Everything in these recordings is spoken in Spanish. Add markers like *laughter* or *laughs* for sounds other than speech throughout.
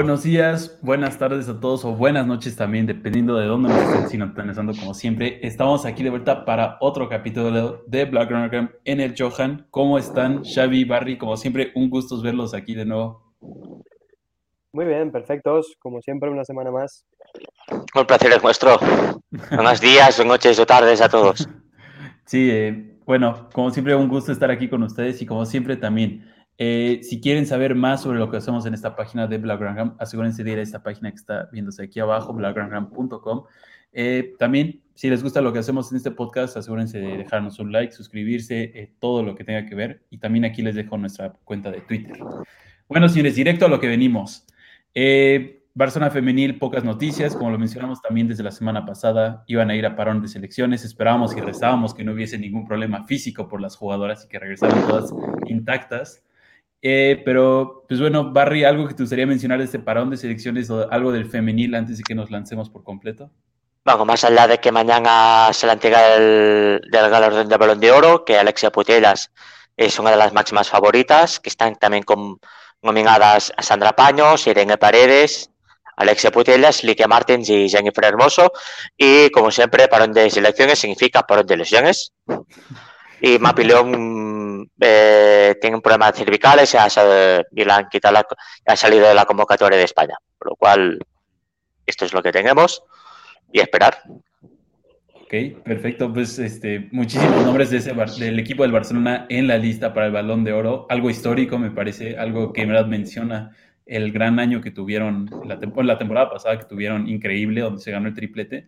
Buenos días, buenas tardes a todos o buenas noches también, dependiendo de dónde nos estén sintonizando como siempre. Estamos aquí de vuelta para otro capítulo de Black Runner en el Johan. ¿Cómo están, Xavi, Barry? Como siempre, un gusto verlos aquí de nuevo. Muy bien, perfectos. Como siempre, una semana más. Un placer es nuestro. Buenos *laughs* días, noches o tardes a todos. Sí, eh, bueno, como siempre, un gusto estar aquí con ustedes y como siempre también eh, si quieren saber más sobre lo que hacemos en esta página de Blackgram, asegúrense de ir a esta página que está viéndose aquí abajo, blackgram.com. Eh, también, si les gusta lo que hacemos en este podcast, asegúrense de dejarnos un like, suscribirse, eh, todo lo que tenga que ver. Y también aquí les dejo nuestra cuenta de Twitter. Bueno, señores, directo a lo que venimos. Barcelona Femenil, pocas noticias, como lo mencionamos también desde la semana pasada, iban a ir a parón de selecciones, esperábamos y rezábamos que no hubiese ningún problema físico por las jugadoras y que regresaran todas intactas. Eh, pero, pues bueno, Barry, ¿algo que te gustaría mencionar de este parón de selecciones o algo del femenil antes de que nos lancemos por completo? Bueno, más allá de que mañana se la entrega el, del galardón de Balón de Oro, que Alexia Putellas es una de las máximas favoritas, que están también con, nominadas a Sandra Paños, Irene Paredes, Alexia Putellas, Lique Martins y Jennifer Hermoso. Y como siempre, parón de selecciones significa parón de lesiones. Y Mapi León eh, tiene un problema cervicales y, ha, y la han quitado ha salido de la convocatoria de España. Por lo cual, esto es lo que tenemos y esperar. Ok, perfecto. Pues este, muchísimos nombres de ese, del equipo del Barcelona en la lista para el Balón de Oro. Algo histórico, me parece, algo que en verdad menciona el gran año que tuvieron, la, la temporada pasada que tuvieron increíble, donde se ganó el triplete.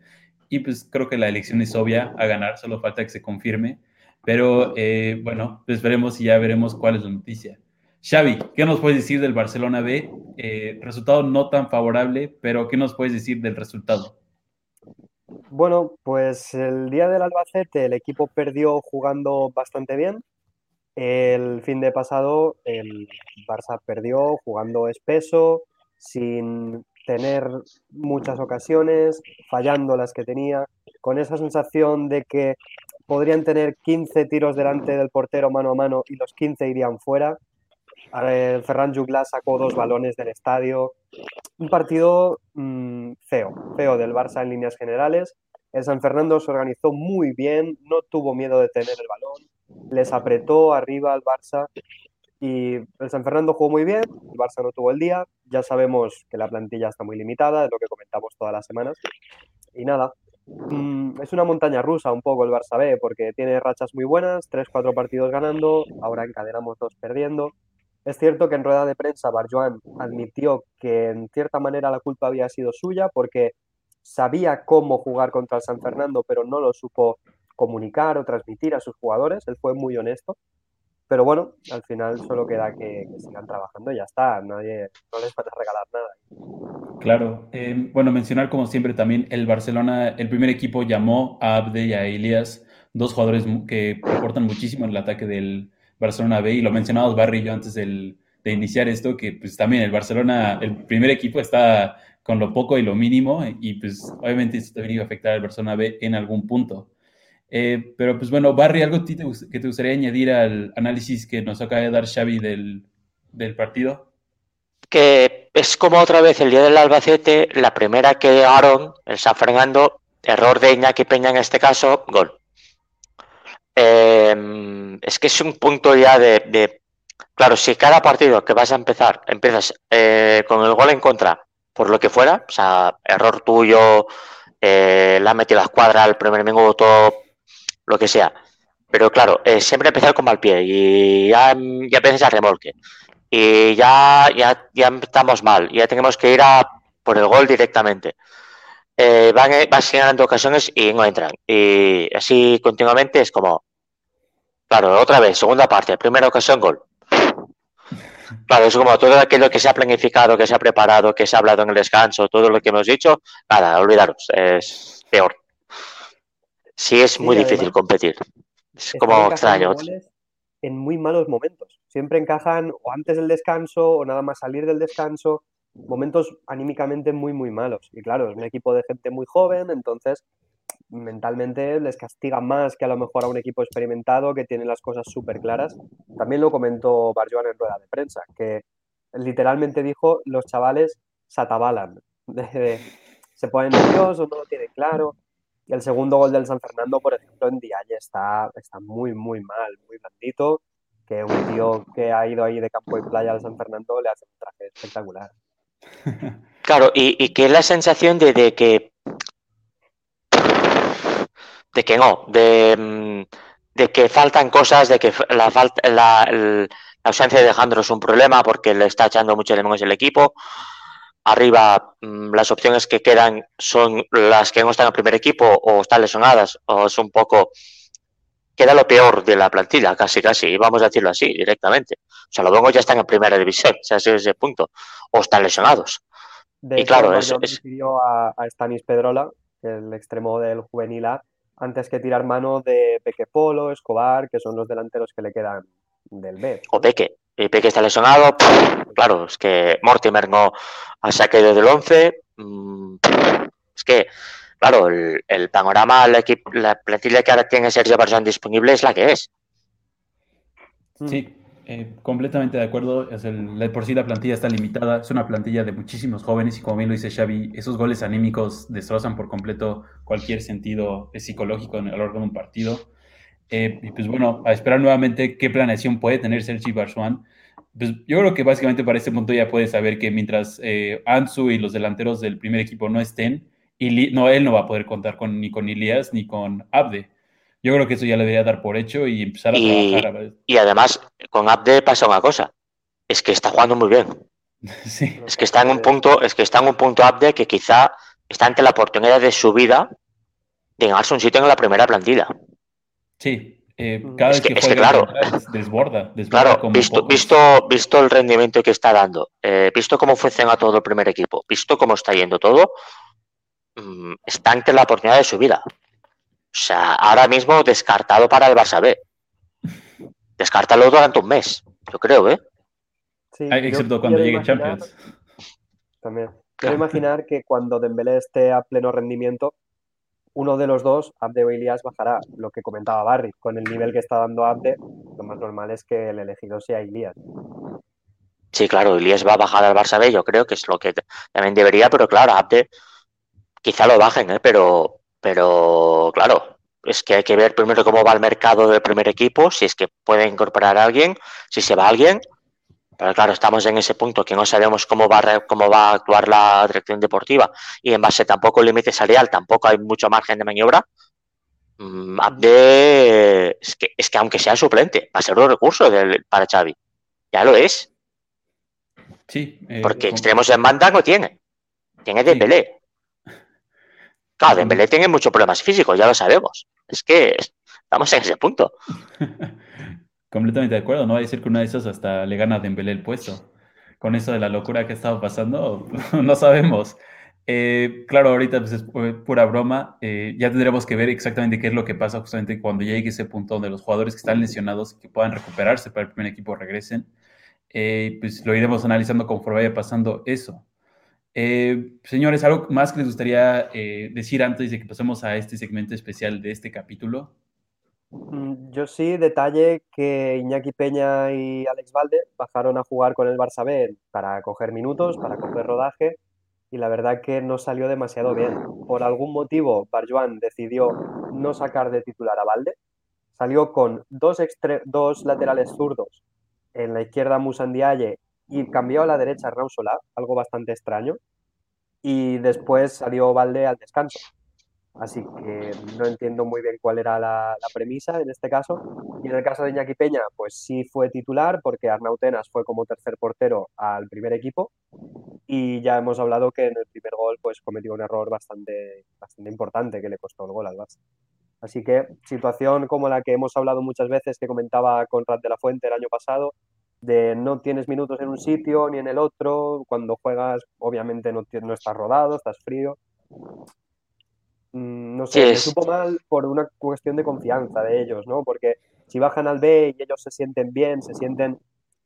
Y pues creo que la elección es obvia a ganar, solo falta que se confirme. Pero eh, bueno, pues veremos y ya veremos cuál es la noticia. Xavi, ¿qué nos puedes decir del Barcelona B? Eh, resultado no tan favorable, pero ¿qué nos puedes decir del resultado? Bueno, pues el día del Albacete el equipo perdió jugando bastante bien. El fin de pasado el Barça perdió jugando espeso, sin tener muchas ocasiones, fallando las que tenía, con esa sensación de que podrían tener 15 tiros delante del portero mano a mano y los 15 irían fuera. Ferran Jugla sacó dos balones del estadio. Un partido mm, feo, feo del Barça en líneas generales. El San Fernando se organizó muy bien, no tuvo miedo de tener el balón, les apretó arriba al Barça y el San Fernando jugó muy bien, el Barça no tuvo el día. Ya sabemos que la plantilla está muy limitada, es lo que comentamos todas las semanas. Y nada, Mm, es una montaña rusa un poco el Barça B, porque tiene rachas muy buenas, 3-4 partidos ganando, ahora encadenamos dos perdiendo. Es cierto que en rueda de prensa Barjoan admitió que en cierta manera la culpa había sido suya porque sabía cómo jugar contra el San Fernando, pero no lo supo comunicar o transmitir a sus jugadores. Él fue muy honesto. Pero bueno, al final solo queda que, sigan trabajando y ya está. Nadie, no les van a regalar nada. Claro. Eh, bueno, mencionar como siempre también el Barcelona, el primer equipo llamó a Abde y a Elias, dos jugadores que aportan muchísimo en el ataque del Barcelona B. Y lo mencionamos Barry yo antes de iniciar esto, que pues también el Barcelona, el primer equipo está con lo poco y lo mínimo y pues obviamente esto también iba a afectar al Barcelona B en algún punto. Eh, pero pues bueno, Barry, ¿algo que te gustaría añadir al análisis que nos acaba de dar Xavi del, del partido? Que es como otra vez el día del Albacete, la primera que Aaron, el San Fernando, error de Iñaki Peña en este caso, gol. Eh, es que es un punto ya de, Claro, si cada partido que vas a empezar, empiezas eh, con el gol en contra, por lo que fuera, o sea, error tuyo, la ha metido la escuadra al primer minuto, lo que sea. Pero claro, eh, siempre empezar con mal pie y ya, ya empiezas a remolque. Y ya, ya, ya estamos mal, ya tenemos que ir a por el gol directamente. Eh, van, eh, van ganando ocasiones y no entran. Y así continuamente es como, claro, otra vez, segunda parte, primera ocasión, gol. Claro, es como todo aquello que se ha planificado, que se ha preparado, que se ha hablado en el descanso, todo lo que hemos dicho, nada, olvidaros, es peor. Sí, es muy difícil competir. Es como extraño. En muy malos momentos. Siempre encajan o antes del descanso o nada más salir del descanso. Momentos anímicamente muy, muy malos. Y claro, es un equipo de gente muy joven, entonces mentalmente les castiga más que a lo mejor a un equipo experimentado que tiene las cosas súper claras. También lo comentó Barjoan en rueda de prensa, que literalmente dijo, los chavales se atabalan, *laughs* se ponen nerviosos, no lo tienen claro. Y el segundo gol del San Fernando, por ejemplo, en Dialle está, está muy, muy mal, muy blandito, que un tío que ha ido ahí de campo y playa al San Fernando le hace un traje espectacular. *laughs* Claro, y, que es la sensación de, que de que no, de, mm, de, que faltan cosas, de que la, falta, la, ausencia de Alejandro es un problema porque le está echando mucho de menos el equipo. Arriba mm, las opciones que quedan son las que no están en el primer equipo o están lesionadas o es un poco queda lo peor de la plantilla, casi casi, vamos a decirlo así directamente. O sea, los ya están en primera división, *laughs* o sea, ese es el punto, o están lesionados. y claro, es, a, a Stanis Pedrola, el extremo del juvenil A, antes que tirar mano de Peque Polo, Escobar, que son los delanteros que le quedan del B. O Peque. Y Peque está lesionado. claro, es que Mortimer no ha sacado del 11. Mm, es que, claro, el, panorama, la, la plantilla que ahora tiene Sergio Barzón disponible es la que es. Sí, eh, completamente de acuerdo. Es el, por sí la plantilla está limitada. Es una plantilla de muchísimos jóvenes y como bien lo dice Xavi, esos goles anímicos destrozan por completo cualquier sentido psicológico en el orden de un partido. Eh, y pues bueno, a esperar nuevamente qué planeación puede tener Sergi Barzuan. Pues yo creo que básicamente para este punto ya puede saber que mientras eh, Ansu y los delanteros del primer equipo no estén, y no, él no va a poder contar con, ni con Ilias ni con Abde. Yo creo que eso ya le debería dar por hecho y empezar a trabajar. y además, con Abde pasa una cosa. Es que está jugando muy bien. *laughs* Es que está en un punto, es que está en un punto Abde que quizá está ante la oportunidad de su vida de ganarse un sitio en la primera plantilla. Sí, eh, cada vez que, claro, desborda, claro, visto, visto, visto el rendimiento que está dando, eh, visto cómo funciona todo el primer equipo, visto cómo está yendo todo, mm, está ante la oportunidad de su vida. O sea, ahora mismo descartado para el Barça B. Descártalo durante un mes, yo creo, ¿eh? Sí, Excepto cuando llegue Champions. También. *laughs* Quiero imaginar que cuando Dembélé esté a pleno rendimiento, uno de los dos, Abde o Ilias, bajará. Lo que comentaba Barry, con el nivel que está dando Abde, lo más normal es que el elegido sea Ilias. Sí, claro, Ilias va a bajar al Barça B, yo creo que es lo que también debería, pero claro, Abde quizá lo bajen, ¿eh? pero pero claro, es que hay que ver primero cómo va el mercado del primer equipo, si es que puede incorporar a alguien, si se va alguien. Pero claro, estamos en ese punto que no sabemos cómo va, a, cómo va a actuar la dirección deportiva y en base tampoco al límite salarial, tampoco hay mucho margen de maniobra. Mm, es, que, es que aunque sea suplente, va a ser un recurso para Xavi. Ya lo es. Sí. Eh, Porque extremos en banda no tiene. Tiene de sí. Claro, Dembélé tiene muchos problemas físicos, ya lo sabemos. Es que estamos en ese punto. *laughs* Completamente de acuerdo, no va a decir que una de esas hasta le gana a Dembélé el puesto. Con eso de la locura que ha estado pasando, *laughs* no sabemos. Eh, claro, ahorita pues, es pura broma. Eh, ya tendremos que ver exactamente qué es lo que pasa justamente cuando llegue ese punto donde los jugadores que están lesionados que puedan recuperarse para el primer equipo regresen. Eh, pues lo iremos analizando conforme vaya pasando eso. Señores, ¿algo más que les gustaría decir antes de que pasemos a este segmento especial de este capítulo? Mm, yo sí, detalle que Iñaki Peña y Alex Valde bajaron a jugar con el Barça B para coger minutos, para coger rodaje, y la verdad que no salió demasiado bien. Por algún motivo, Barjuan decidió no sacar de titular a Valde, salió con dos, dos laterales zurdos, en la izquierda Musandiaye y cambió a la derecha Raúl Solá, algo bastante extraño, y después salió Valde al descanso. Así que no entiendo muy bien cuál era la, premisa en este caso. Y en el caso de Iñaki Peña, pues sí fue titular porque Arnautenas fue como tercer portero al primer equipo. Y ya hemos hablado que en el primer gol pues cometió un error bastante, bastante importante que le costó el gol al Barça. Así que situación como la que hemos hablado muchas veces que comentaba Conrad de la Fuente el año pasado, de no tienes minutos en un sitio ni en el otro, cuando juegas obviamente no, no estás rodado, estás frío. Mm, no sé, me supo mal por una cuestión de confianza de ellos, ¿no? Porque si bajan al B y ellos se sienten bien, se sienten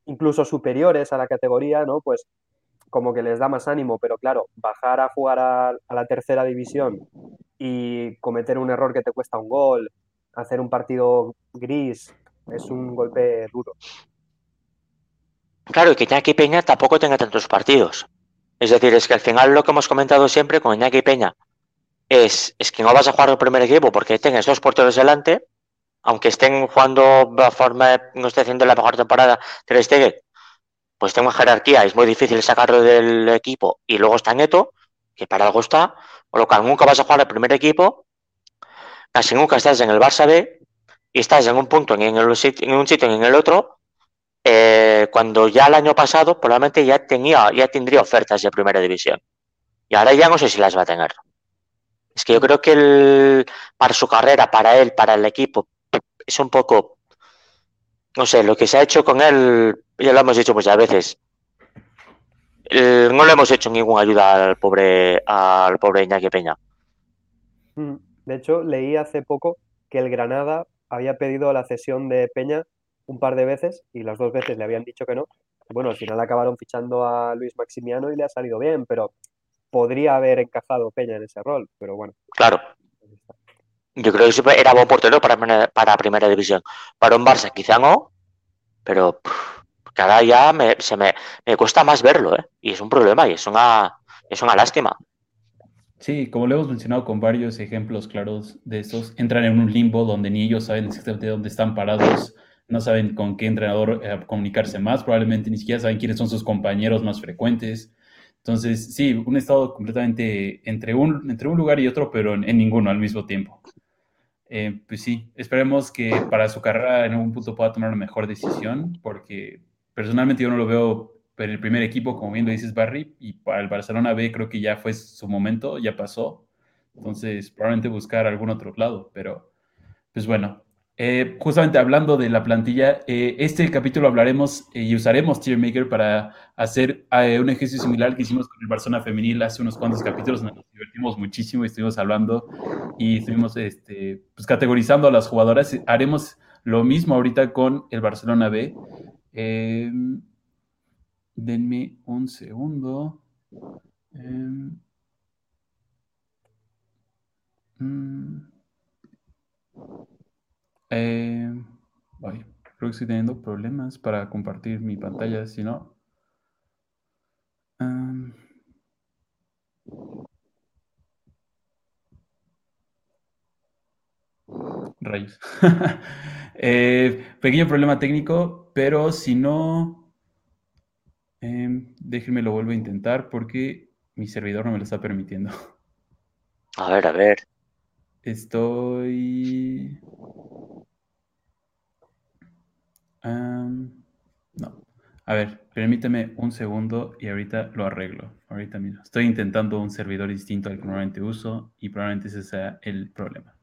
incluso superiores a la categoría, ¿no? Pues como que les da más ánimo, pero claro, bajar a jugar a, a la tercera división y cometer un error que te cuesta un gol, hacer un partido gris, es un golpe duro. Claro, y que Iñaki Peña tampoco tenga tantos partidos. Es decir, es que al final lo que hemos comentado siempre con Iñaki Peña es, es que no vas a jugar el primer equipo porque tienes dos porteros delante, aunque estén jugando de forma, no esté haciendo la mejor temporada Ter Stegen, pues tengo jerarquía, es muy difícil sacarlo del equipo y luego está Neto, que para algo está, o lo que nunca vas a jugar el primer equipo, casi nunca estás en el Barça B y estás en un punto, en, el, en un sitio, en el otro, eh, cuando ya el año pasado probablemente ya tenía, ya tendría ofertas de primera división. Y ahora ya no sé si las va a tener. Es que yo creo que el, para su carrera, para él, para el equipo, es un poco, no sé, lo que se ha hecho con él, ya lo hemos dicho muchas veces. no le hemos hecho ninguna ayuda al pobre, al pobre Iñaki Peña. Mm, de hecho, leí hace poco que el Granada había pedido la cesión de Peña un par de veces y las dos veces le habían dicho que no. Bueno, al final acabaron fichando a Luis Maximiano y le ha salido bien, pero podría haber encajado Peña en ese rol, pero bueno. Claro. Yo creo que era buen portero para, para primera división. Para un Barça quizá no, pero cada ya me, se me, me, cuesta más verlo, ¿eh? Y es un problema y es una, es una lástima. Sí, como lo hemos mencionado con varios ejemplos claros de estos, entran en un limbo donde ni ellos saben exactamente dónde están parados no saben con qué entrenador eh, comunicarse más, probablemente ni siquiera saben quiénes son sus compañeros más frecuentes. Entonces, sí, un estado completamente entre un, entre un lugar y otro, pero en, ninguno al mismo tiempo. Eh, pues sí, esperemos que para su carrera en algún punto pueda tomar una mejor decisión, porque personalmente yo no lo veo en el primer equipo, como bien lo dices, Barry, y para el Barcelona B creo que ya fue su momento, ya pasó. Entonces, probablemente buscar algún otro lado, pero pues bueno, eh, justamente hablando de la plantilla, eh, este capítulo hablaremos eh, y usaremos Tiermaker para hacer un ejercicio similar que hicimos con el Barcelona Femenil hace unos cuantos capítulos. Nos divertimos muchísimo y estuvimos hablando y estuvimos este, pues, categorizando a las jugadoras. Haremos lo mismo ahorita con el Barcelona B. Em, denme un segundo. Em, mm. Eh, creo que estoy teniendo problemas para compartir mi pantalla, si no. rayos. *laughs* Eh, pequeño problema técnico, pero si no, em, déjenme lo vuelvo a intentar porque mi servidor no me lo está permitiendo. A ver, a ver. Estoy no. A ver, permíteme un segundo y ahorita lo arreglo. Ahorita mismo. Estoy intentando un servidor distinto al que normalmente uso y probablemente ese sea el problema.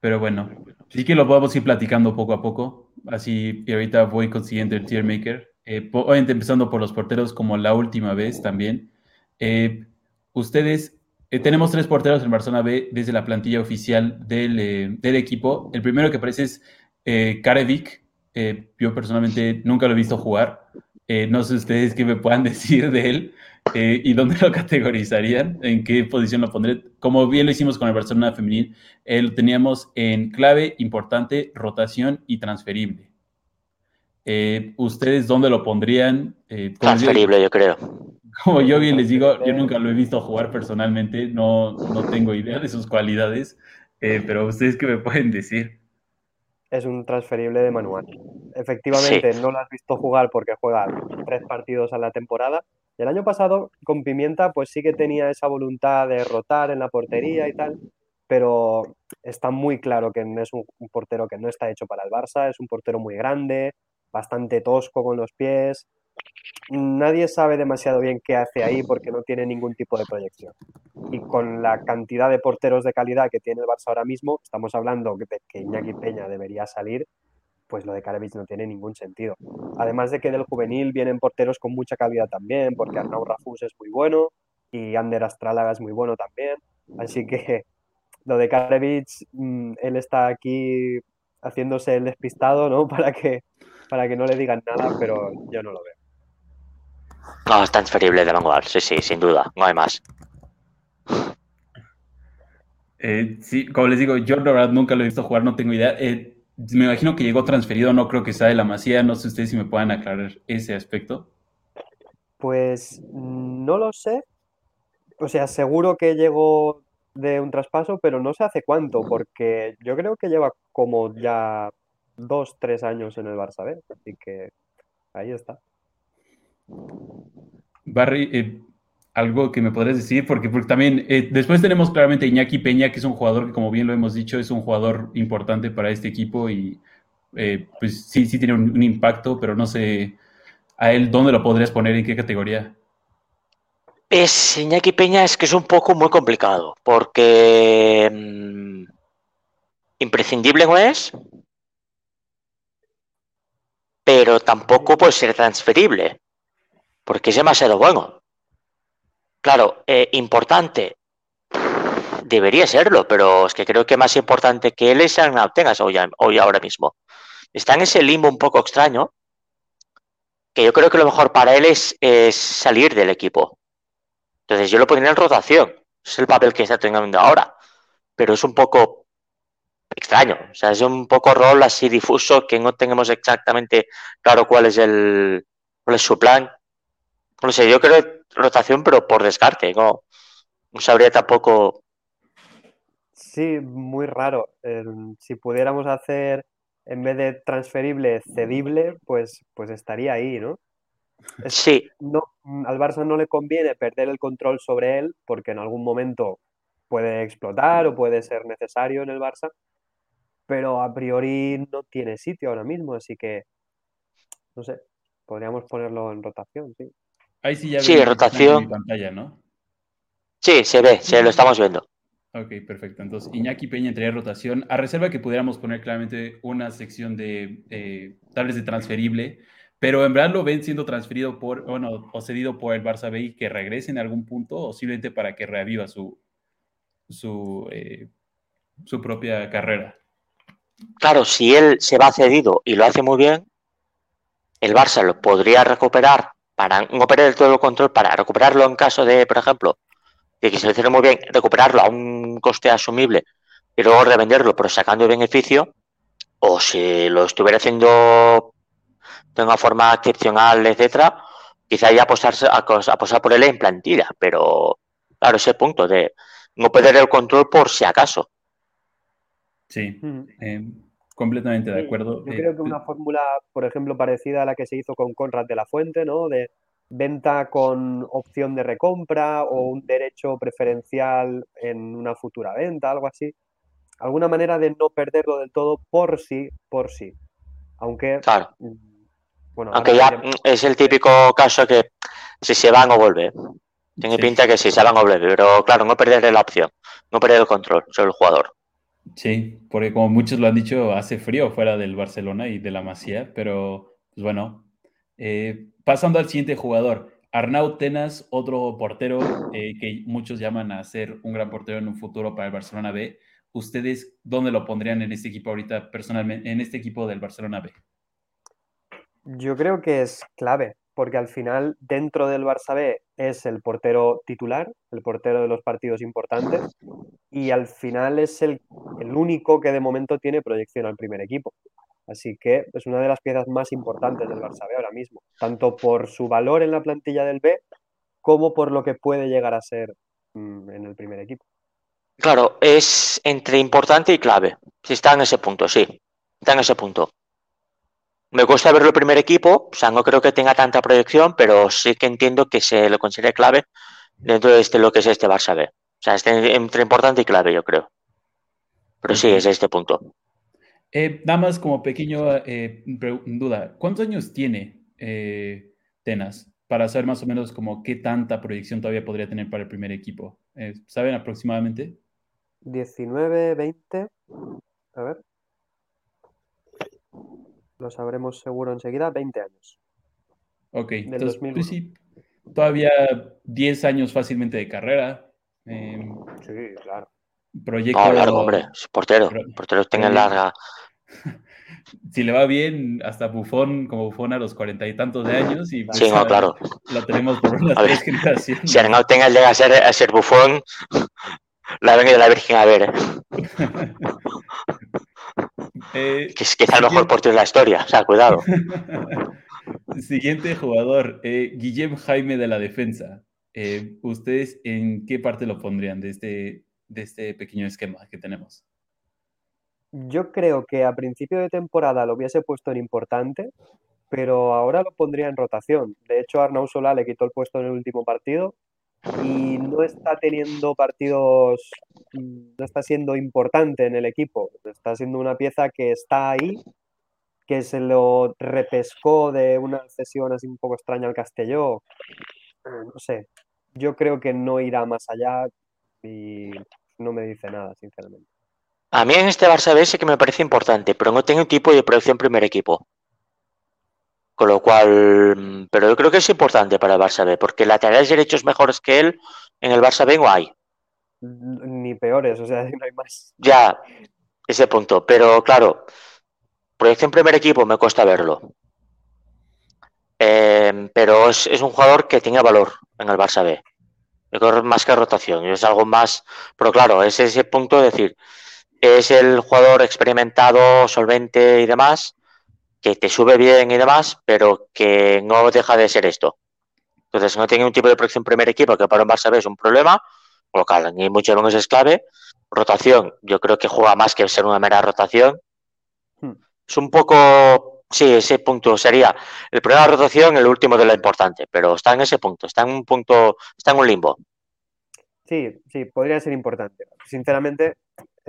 Pero bueno, sí que lo podemos ir platicando poco a poco. Así, y ahorita voy consiguiendo el tier maker. Eh, obviamente empezando por los porteros como la última vez también. Eh, ustedes, eh, tenemos tres porteros en Barcelona B desde la plantilla oficial del, del equipo. El primero que aparece es eh, Karevic, eh, yo personalmente nunca lo he visto jugar. Eh, no sé ustedes qué me puedan *laughs* decir de él eh, y dónde lo categorizarían, en qué posición lo pondré. Como bien lo hicimos con el Barcelona femenil, lo teníamos en clave, importante, rotación y transferible. ¿Ustedes dónde lo pondrían? transferible, yo, creo. Como yo bien les digo, yo nunca lo he visto jugar personalmente, no, no tengo idea de sus cualidades, pero ¿ustedes qué me pueden decir? Es un transferible de manual. Efectivamente, no lo has visto jugar porque juega tres partidos a la temporada. el año pasado, con Pimienta, pues sí que tenía esa voluntad de rotar en la portería y tal, pero está muy claro que es un, portero que no está hecho para el Barça, es un portero muy grande, bastante tosco con los pies. Nadie sabe demasiado bien qué hace ahí porque no tiene ningún tipo de proyección y con la cantidad de porteros de calidad que tiene el Barça ahora mismo, estamos hablando que Iñaki Peña debería salir, pues lo de Karevich no tiene ningún sentido. Además de que del juvenil vienen porteros con mucha calidad también, porque Arnau Rafus es muy bueno y Ander Astralaga es muy bueno también. Así que lo de Karevich, mm, él está aquí haciéndose el despistado, ¿no? *laughs* Para que, para que no le digan nada, pero yo no lo veo. No, es transferible de Vanguard, sí, sí, sin duda, no hay más. Eh, sí, como les digo, yo la verdad nunca lo he visto jugar, no tengo idea. Eh, me imagino que llegó transferido, no creo que sea de la Masía, no sé ustedes si me puedan aclarar ese aspecto. Pues no lo sé. O sea, seguro que llegó de un traspaso, pero no sé hace cuánto, porque yo creo que lleva como ya dos, tres años en el Barça B, así que ahí está. Barry, eh, algo que me podrías decir, porque, también eh, después tenemos claramente Iñaki Peña, que es un jugador que, como bien lo hemos dicho, es un jugador importante para este equipo y eh, pues sí, sí tiene un, impacto, pero no sé a él dónde lo podrías poner, en qué categoría. Es Iñaki Peña es que es un poco muy complicado, porque mmm, imprescindible no es, pero tampoco puede ser transferible, porque es demasiado bueno. Claro, eh, importante, debería serlo, pero es que creo que más importante que él es Arnau Tengas hoy, hoy ahora mismo. Está en ese limbo un poco extraño, que yo creo que lo mejor para él es, es salir del equipo. Entonces yo lo pondría en rotación. Es el papel que está teniendo ahora. Pero es un poco extraño. O sea, es un poco rol así difuso que no tenemos exactamente claro cuál es el cuál es su plan. No sé, yo creo rotación, pero por descarte. No, no sabría tampoco. Sí, muy raro. Eh, si pudiéramos hacer en vez de transferible, cedible, pues, pues estaría ahí, ¿no? Es, sí. No, al Barça no le conviene perder el control sobre él porque en algún momento puede explotar o puede ser necesario en el Barça, pero a priori no tiene sitio ahora mismo, así que no sé, podríamos ponerlo en rotación, sí. Ahí sí ya sí, rotación. En pantalla, ¿no? Sí, se ve, se lo estamos viendo. Ok, perfecto. Entonces, Iñaki Peña entraría rotación, a reserva que pudiéramos poner claramente una sección de eh, tal vez de transferible, pero en verdad lo ven siendo transferido por, bueno, o cedido por el Barça B y que regrese en algún punto, o simplemente para que reaviva su, su, eh, su propia carrera. Claro, si él se va cedido y lo hace muy bien, el Barça lo podría recuperar para no perder todo el control, para recuperarlo en caso de, por ejemplo, de que se le hiciera muy bien recuperarlo a un coste asumible y luego revenderlo pero sacando beneficio, o si lo estuviera haciendo de una forma excepcional, etcétera, quizá ya apostarse, apostar por él en plantilla, pero claro, ese punto de no perder el control por si acaso. Sí, eh, completamente de acuerdo. Yo creo que una fórmula, por ejemplo, parecida a la que se hizo con Conrad de la Fuente, ¿no? De venta con opción de recompra o un derecho preferencial en una futura venta, algo así. Alguna manera de no perderlo del todo por sí, por sí. Aunque. Claro. Bueno, Aunque ya es el típico caso que si se van o vuelve. Tiene sí. pinta que si se van o vuelve, pero claro, no perder la opción, no perder el control sobre el jugador. Sí, porque como muchos lo han dicho, hace frío fuera del Barcelona y de la Masía, pero pues bueno, eh, pasando al siguiente jugador, Arnau Tenas, otro portero eh, que muchos llaman a ser un gran portero en un futuro para el Barcelona B. ¿Ustedes dónde lo pondrían en este equipo ahorita personalmente, en este equipo del Barcelona B? Yo creo que es clave, porque al final dentro del Barça B es el portero titular, el portero de los partidos importantes, y al final es el, el único que de momento tiene proyección al primer equipo. Así que es una de las piezas más importantes del Barça B ahora mismo, tanto por su valor en la plantilla del B como por lo que puede llegar a ser mmm, en el primer equipo. Claro, es entre importante y clave. Si está en ese punto, sí. Está en ese punto. Me cuesta verlo el primer equipo, o sea, no creo que tenga tanta proyección, pero sí que entiendo que se lo considere clave dentro de este, lo que es este Barça B. O sea, este, entre importante y clave, yo creo. Pero sí, es este punto. Eh, nada más como pequeño eh, duda, ¿cuántos años tiene eh, Tenas? Para saber más o menos como qué tanta proyección todavía podría tener para el primer equipo. Eh, ¿Saben aproximadamente? 19, 20. A ver. Lo sabremos seguro enseguida. 20 años. Ok, entonces pues sí, todavía 10 años fácilmente de carrera. Em, sí, claro. Proyecto. No, largo, hombre. Portero. Porteros tengan larga. *laughs* Si le va bien, hasta Bufón, como Bufón a los cuarenta y tantos de años. Y sí, no, claro. Lo tenemos por unas *laughs* tres generaciones. Si Arnau tenga llega a ser, a ser Bufón, *laughs* la venga de la Virgen a ver. Eh, que es quizá el mejor portero de la historia, o sea, cuidado. *laughs* Siguiente jugador, eh, Guillem Jaime de la defensa. Eh, ¿Ustedes en qué parte lo pondrían de este, de este pequeño esquema que tenemos? Yo creo que a principio de temporada lo hubiese puesto en importante, pero ahora lo pondría en rotación. De hecho, Arnau Solá le quitó el puesto en el último partido y no está teniendo partidos, no está siendo importante en el equipo. Está siendo una pieza que está ahí, que se lo repescó de una sesión así un poco extraña al Castelló. Eh, no sé, yo creo que no irá más allá y no me dice nada, sinceramente. A mí en este Barça B sí que me parece importante, pero no tengo un tipo de proyección primer equipo. Con lo cual, pero yo creo que es importante para el Barça B, porque laterales derechos mejores que él en el Barça B no hay. Ni peores, o sea, *laughs* no hay más. Ya, ese punto. Pero claro, proyección primer equipo me cuesta verlo. Eh, pero es, es, un jugador que tiene valor en el Barça B. Yo creo más que rotación, es algo más. Pero claro, es ese punto de decir, es el jugador experimentado, solvente y demás, que te sube bien y demás, pero que no deja de ser esto. Entonces, no tiene un tipo de proyección primer equipo que para un Barça B es un problema, local, ni mucho menos es clave. Rotación, yo creo que juega más que ser una mera rotación. Hmm. Es un poco, sí, ese punto sería el problema de rotación, el último de lo importante, pero está en ese punto, está en un punto, está en un limbo. Sí, sí, podría ser importante. Sinceramente,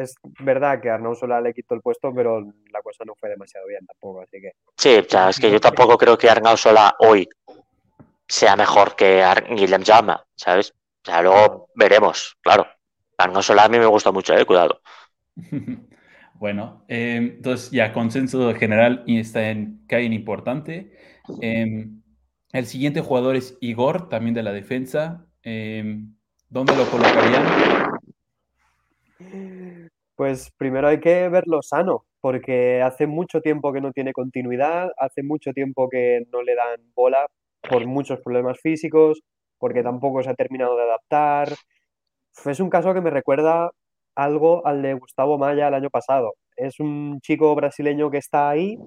es verdad que Arnau Solá le quitó el puesto, pero la cosa no fue demasiado bien tampoco, así que... Sí, o sea, es que yo tampoco creo que Arnau Solá hoy sea mejor que Ar Guillem Jama, ¿sabes? O sea, luego veremos, claro. Arnau Solá a mí me gusta mucho, eh, cuidado. *laughs* bueno, eh, entonces ya consenso general y está en Cain importante. Eh, el siguiente jugador es Igor, también de la defensa. Eh, ¿Dónde lo colocarían? *laughs* Pues primero hay que verlo sano, porque hace mucho tiempo que no tiene continuidad, hace mucho tiempo que no le dan bola por muchos problemas físicos, porque tampoco se ha terminado de adaptar. Es un caso que me recuerda algo al de Gustavo Maya el año pasado. Es un chico brasileño que está ahí,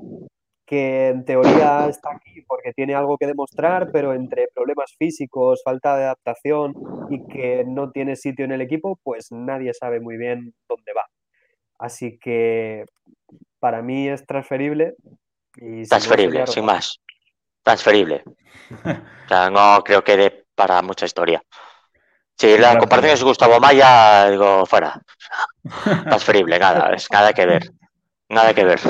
que en teoría está aquí porque tiene algo que demostrar, pero entre problemas físicos, falta de adaptación y que no tiene sitio en el equipo, pues nadie sabe muy bien dónde va. Así que para mí es transferible. Y transferible, sin más. Transferible. *laughs* o sea, no creo que dé para mucha historia. Si la comparación es Gustavo Maya, digo, fuera. *laughs* Transferible, nada, es nada que ver. Nada que ver.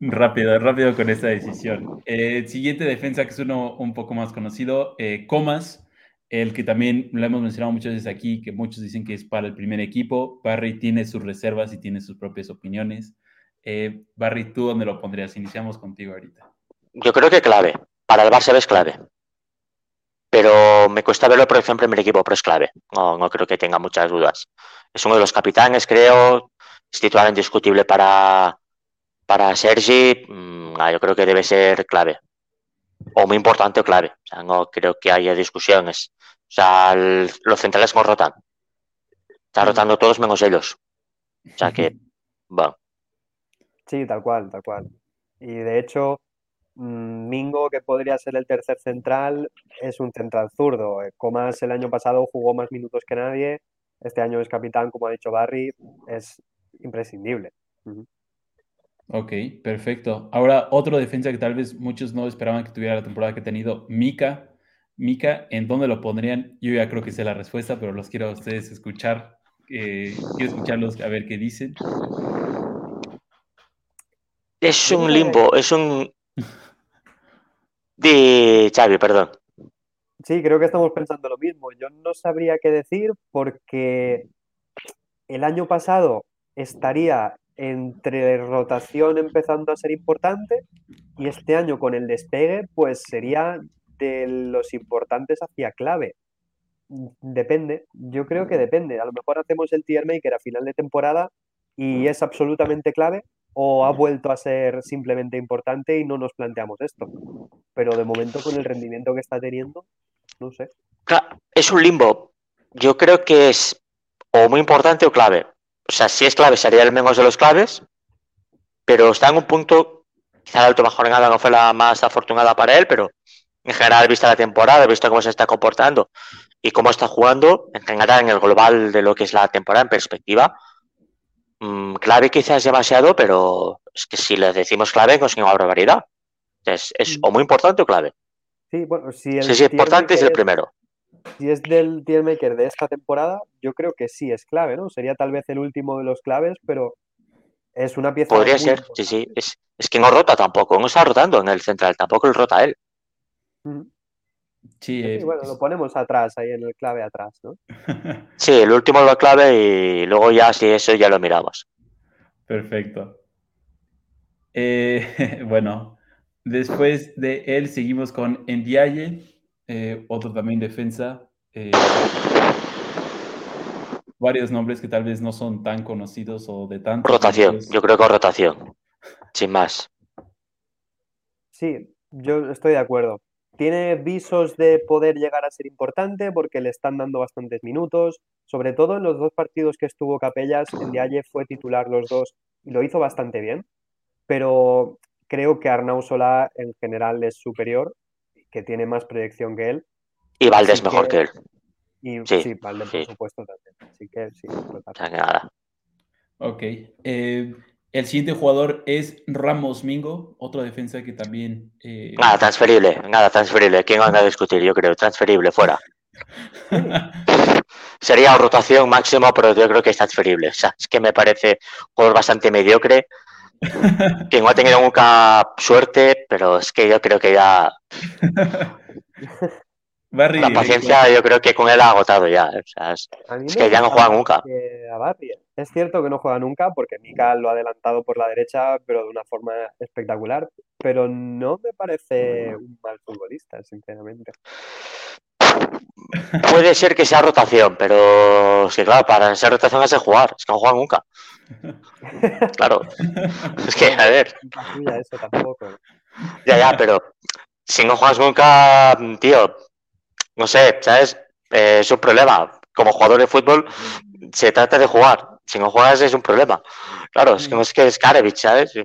Rápido, rápido con esta decisión. Eh, siguiente defensa, que es uno un poco más conocido, eh, Comas, el que también lo hemos mencionado muchas veces aquí, que muchos dicen que es para el primer equipo. Barry tiene sus reservas y tiene sus propias opiniones. Eh, Barry, ¿tú dónde lo pondrías? Iniciamos contigo ahorita. Yo creo que clave. Para el Barça es clave. Pero me cuesta verlo por ejemplo en primer equipo, pero es clave. No, no creo que tenga muchas dudas. Es uno de los capitanes, creo. Es titular indiscutible para, para Sergi, mm, ah, yo creo que debe ser clave. O muy importante o clave. O sea, no creo que haya discusiones. O sea, los centrales no rotan. Están rotando todos menos ellos. O sea que, bueno. Sí, tal cual, tal cual. Y de hecho, mm, Mingo, que podría ser el tercer central, es un central zurdo. Comas el año pasado jugó más minutos que nadie. Este año es capitán, como ha dicho Barry. Es imprescindible. Ok, perfecto. Ahora, otro defensa que tal vez muchos no esperaban que tuviera la temporada que ha tenido, Mika. Mika, ¿en dónde lo pondrían? Yo ya creo que sé la respuesta, pero los quiero a ustedes escuchar. Eh, quiero escucharlos a ver qué dicen. Es un limbo, es un. *laughs* De Xavi, perdón. Sí, creo que estamos pensando lo mismo. Yo no sabría qué decir porque el año pasado estaría entre rotación empezando a ser importante y este año con el despegue pues sería de los importantes hacia clave. Depende, yo creo que depende. A lo mejor hacemos el tier maker a final de temporada y es absolutamente clave o ha vuelto a ser simplemente importante y no nos planteamos esto. Pero de momento con el rendimiento que está teniendo, no sé. Es un limbo. Yo creo que es o muy importante o clave o sea, si es clave, sería el menos de los claves, pero está en un punto quizá la última jornada no fue la más afortunada para él, pero en general, vista la temporada, visto cómo se está comportando y cómo está jugando, en general, en el global de lo que es la temporada en perspectiva, mmm, clave quizás es demasiado, pero es que si le decimos clave, conseguimos una barbaridad. Es, es o muy importante o clave. Sí, bueno, si el sí, sí, importante es el primero. Si es del tier maker de esta temporada, yo creo que sí es clave, ¿no? Sería tal vez el último de los claves, pero es una pieza. Podría ser, importante. sí, sí. Es, es, que no rota tampoco, no está rotando en el central, tampoco el rota él. Sí, sí, bueno, lo ponemos atrás, ahí en el clave atrás, ¿no? *laughs* sí, el último lo clave y luego ya, si eso ya lo miramos. Perfecto. Eh, *laughs* bueno, después de él seguimos con Ndiaye, eh, otro también defensa. Eh, varios nombres que tal vez no son tan conocidos o de tanto. Rotación, yo creo que rotación, sin más. Sí, yo estoy de acuerdo. Tiene visos de poder llegar a ser importante porque le están dando bastantes minutos. Sobre todo en los dos partidos que estuvo Capellas, en Dialle fue titular los dos y lo hizo bastante bien. Pero creo que Arnau Solá en general es superior, que tiene más proyección que él. Y Valdés mejor que él. Y sí, sí Valdés, sí. por supuesto, también. Así que sí. Que nada. Ok. Eh, el siguiente jugador es Ramos Mingo, otro defensa que también. Eh... Nada, transferible, nada, transferible. ¿Quién van a discutir? Yo creo, transferible, fuera. *laughs* Sería rotación máximo, pero yo creo que es transferible. O sea, es que me parece un jugador bastante mediocre. *laughs* que no ha tenido nunca suerte, pero es que yo creo que ya. *laughs* Barry, la paciencia yo creo que con él ha agotado ya. O sea, es, es que ya no juega nunca. Es cierto que no juega nunca porque Mika lo ha adelantado por la derecha, pero de una forma espectacular. Pero no me parece un mal futbolista, sinceramente. Puede ser que sea rotación, pero sí, claro, para ser rotación hace jugar, es que no juega nunca. *laughs* Claro. Es que, a ver. Eso tampoco. Ya, ya, pero si no juegas nunca, tío, no sé, ¿sabes? Eh, es un problema. Como jugador de fútbol, se trata de jugar. Si no juegas es un problema. Claro, es que no es que es Karevich, ¿sabes? *laughs*